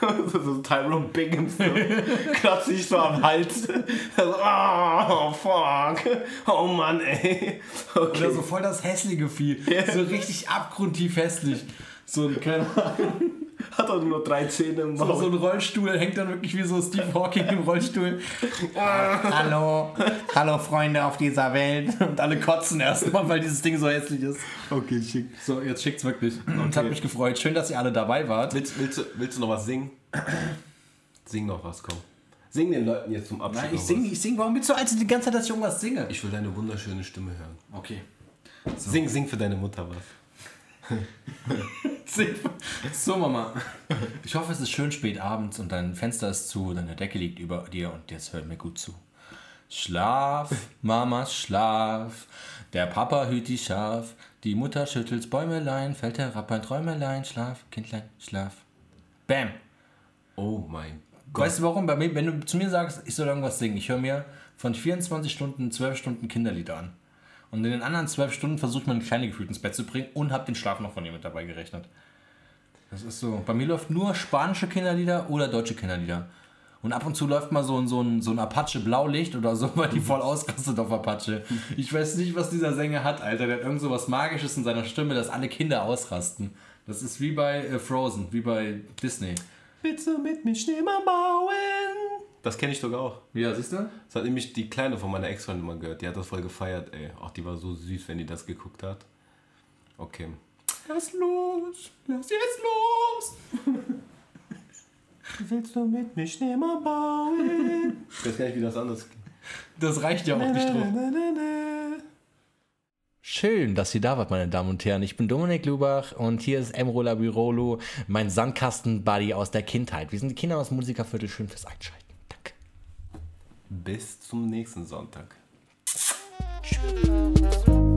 S1: so, so Tyrone Biggins so, kratzt sich so am Hals. So, oh, fuck. Oh Mann, ey.
S2: Okay. Oder so voll das hässliche Vieh. Yeah. So richtig abgrundtief hässlich. So, keine Ahnung.
S1: Hat auch nur drei Zähne im
S2: Maul. So, so ein Rollstuhl, hängt dann wirklich wie so Steve Hawking im Rollstuhl. hallo, hallo Freunde auf dieser Welt. Und alle kotzen erstmal, weil dieses Ding so hässlich ist.
S1: Okay, schick.
S2: So, jetzt schickt's wirklich. Okay. Es hat mich gefreut. Schön, dass ihr alle dabei wart.
S1: Willst, willst, du, willst du noch was singen? Sing noch was, komm. Sing den Leuten jetzt zum Abschied.
S2: Nein, ich sing, ich sing. Warum willst du also die ganze Zeit, dass ich irgendwas singe?
S1: Ich will deine wunderschöne Stimme hören.
S2: Okay.
S1: So. Sing, sing für deine Mutter was.
S2: so, Mama. Ich hoffe, es ist schön spät abends und dein Fenster ist zu, deine Decke liegt über dir und jetzt hört mir gut zu. Schlaf, Mama, schlaf. Der Papa hüt die Schaf. Die Mutter schüttelt's Bäumelein, fällt herab ein Träumelein. Schlaf, Kindlein, schlaf. Bam.
S1: Oh mein Gott.
S2: Weißt du warum? Bei mir, wenn du zu mir sagst, ich soll irgendwas singen, ich höre mir von 24 Stunden 12 Stunden Kinderlieder an. Und in den anderen zwölf Stunden versucht man, ein kleine Gefühl ins Bett zu bringen und habe den Schlaf noch von ihr mit dabei gerechnet. Das ist so. Bei mir läuft nur spanische Kinderlieder oder deutsche Kinderlieder. Und ab und zu läuft mal so ein, so ein, so ein Apache Blaulicht oder so, weil die voll ausrastet auf Apache. Ich weiß nicht, was dieser Sänger hat, Alter. Der hat irgend so was Magisches in seiner Stimme, dass alle Kinder ausrasten. Das ist wie bei äh, Frozen, wie bei Disney.
S1: Willst du mit mir Schneemann bauen? Das kenne ich sogar auch.
S2: Ja, siehst du?
S1: Das hat nämlich die Kleine von meiner Ex-Freundin mal gehört. Die hat das voll gefeiert, ey. Ach, die war so süß, wenn die das geguckt hat. Okay.
S2: Lass los! Lass jetzt los!
S1: Willst du mit mir Schneemann bauen? Ich weiß gar nicht, wie das anders geht.
S2: Das reicht ja auch nicht drauf. Schön, dass ihr da wart, meine Damen und Herren. Ich bin Dominik Lubach und hier ist Emrola Birolo, mein Sandkasten-Buddy aus der Kindheit. Wir sind die Kinder aus Musikerviertel. Schön fürs Einschalten.
S1: Bis zum nächsten Sonntag.
S2: Tschüss.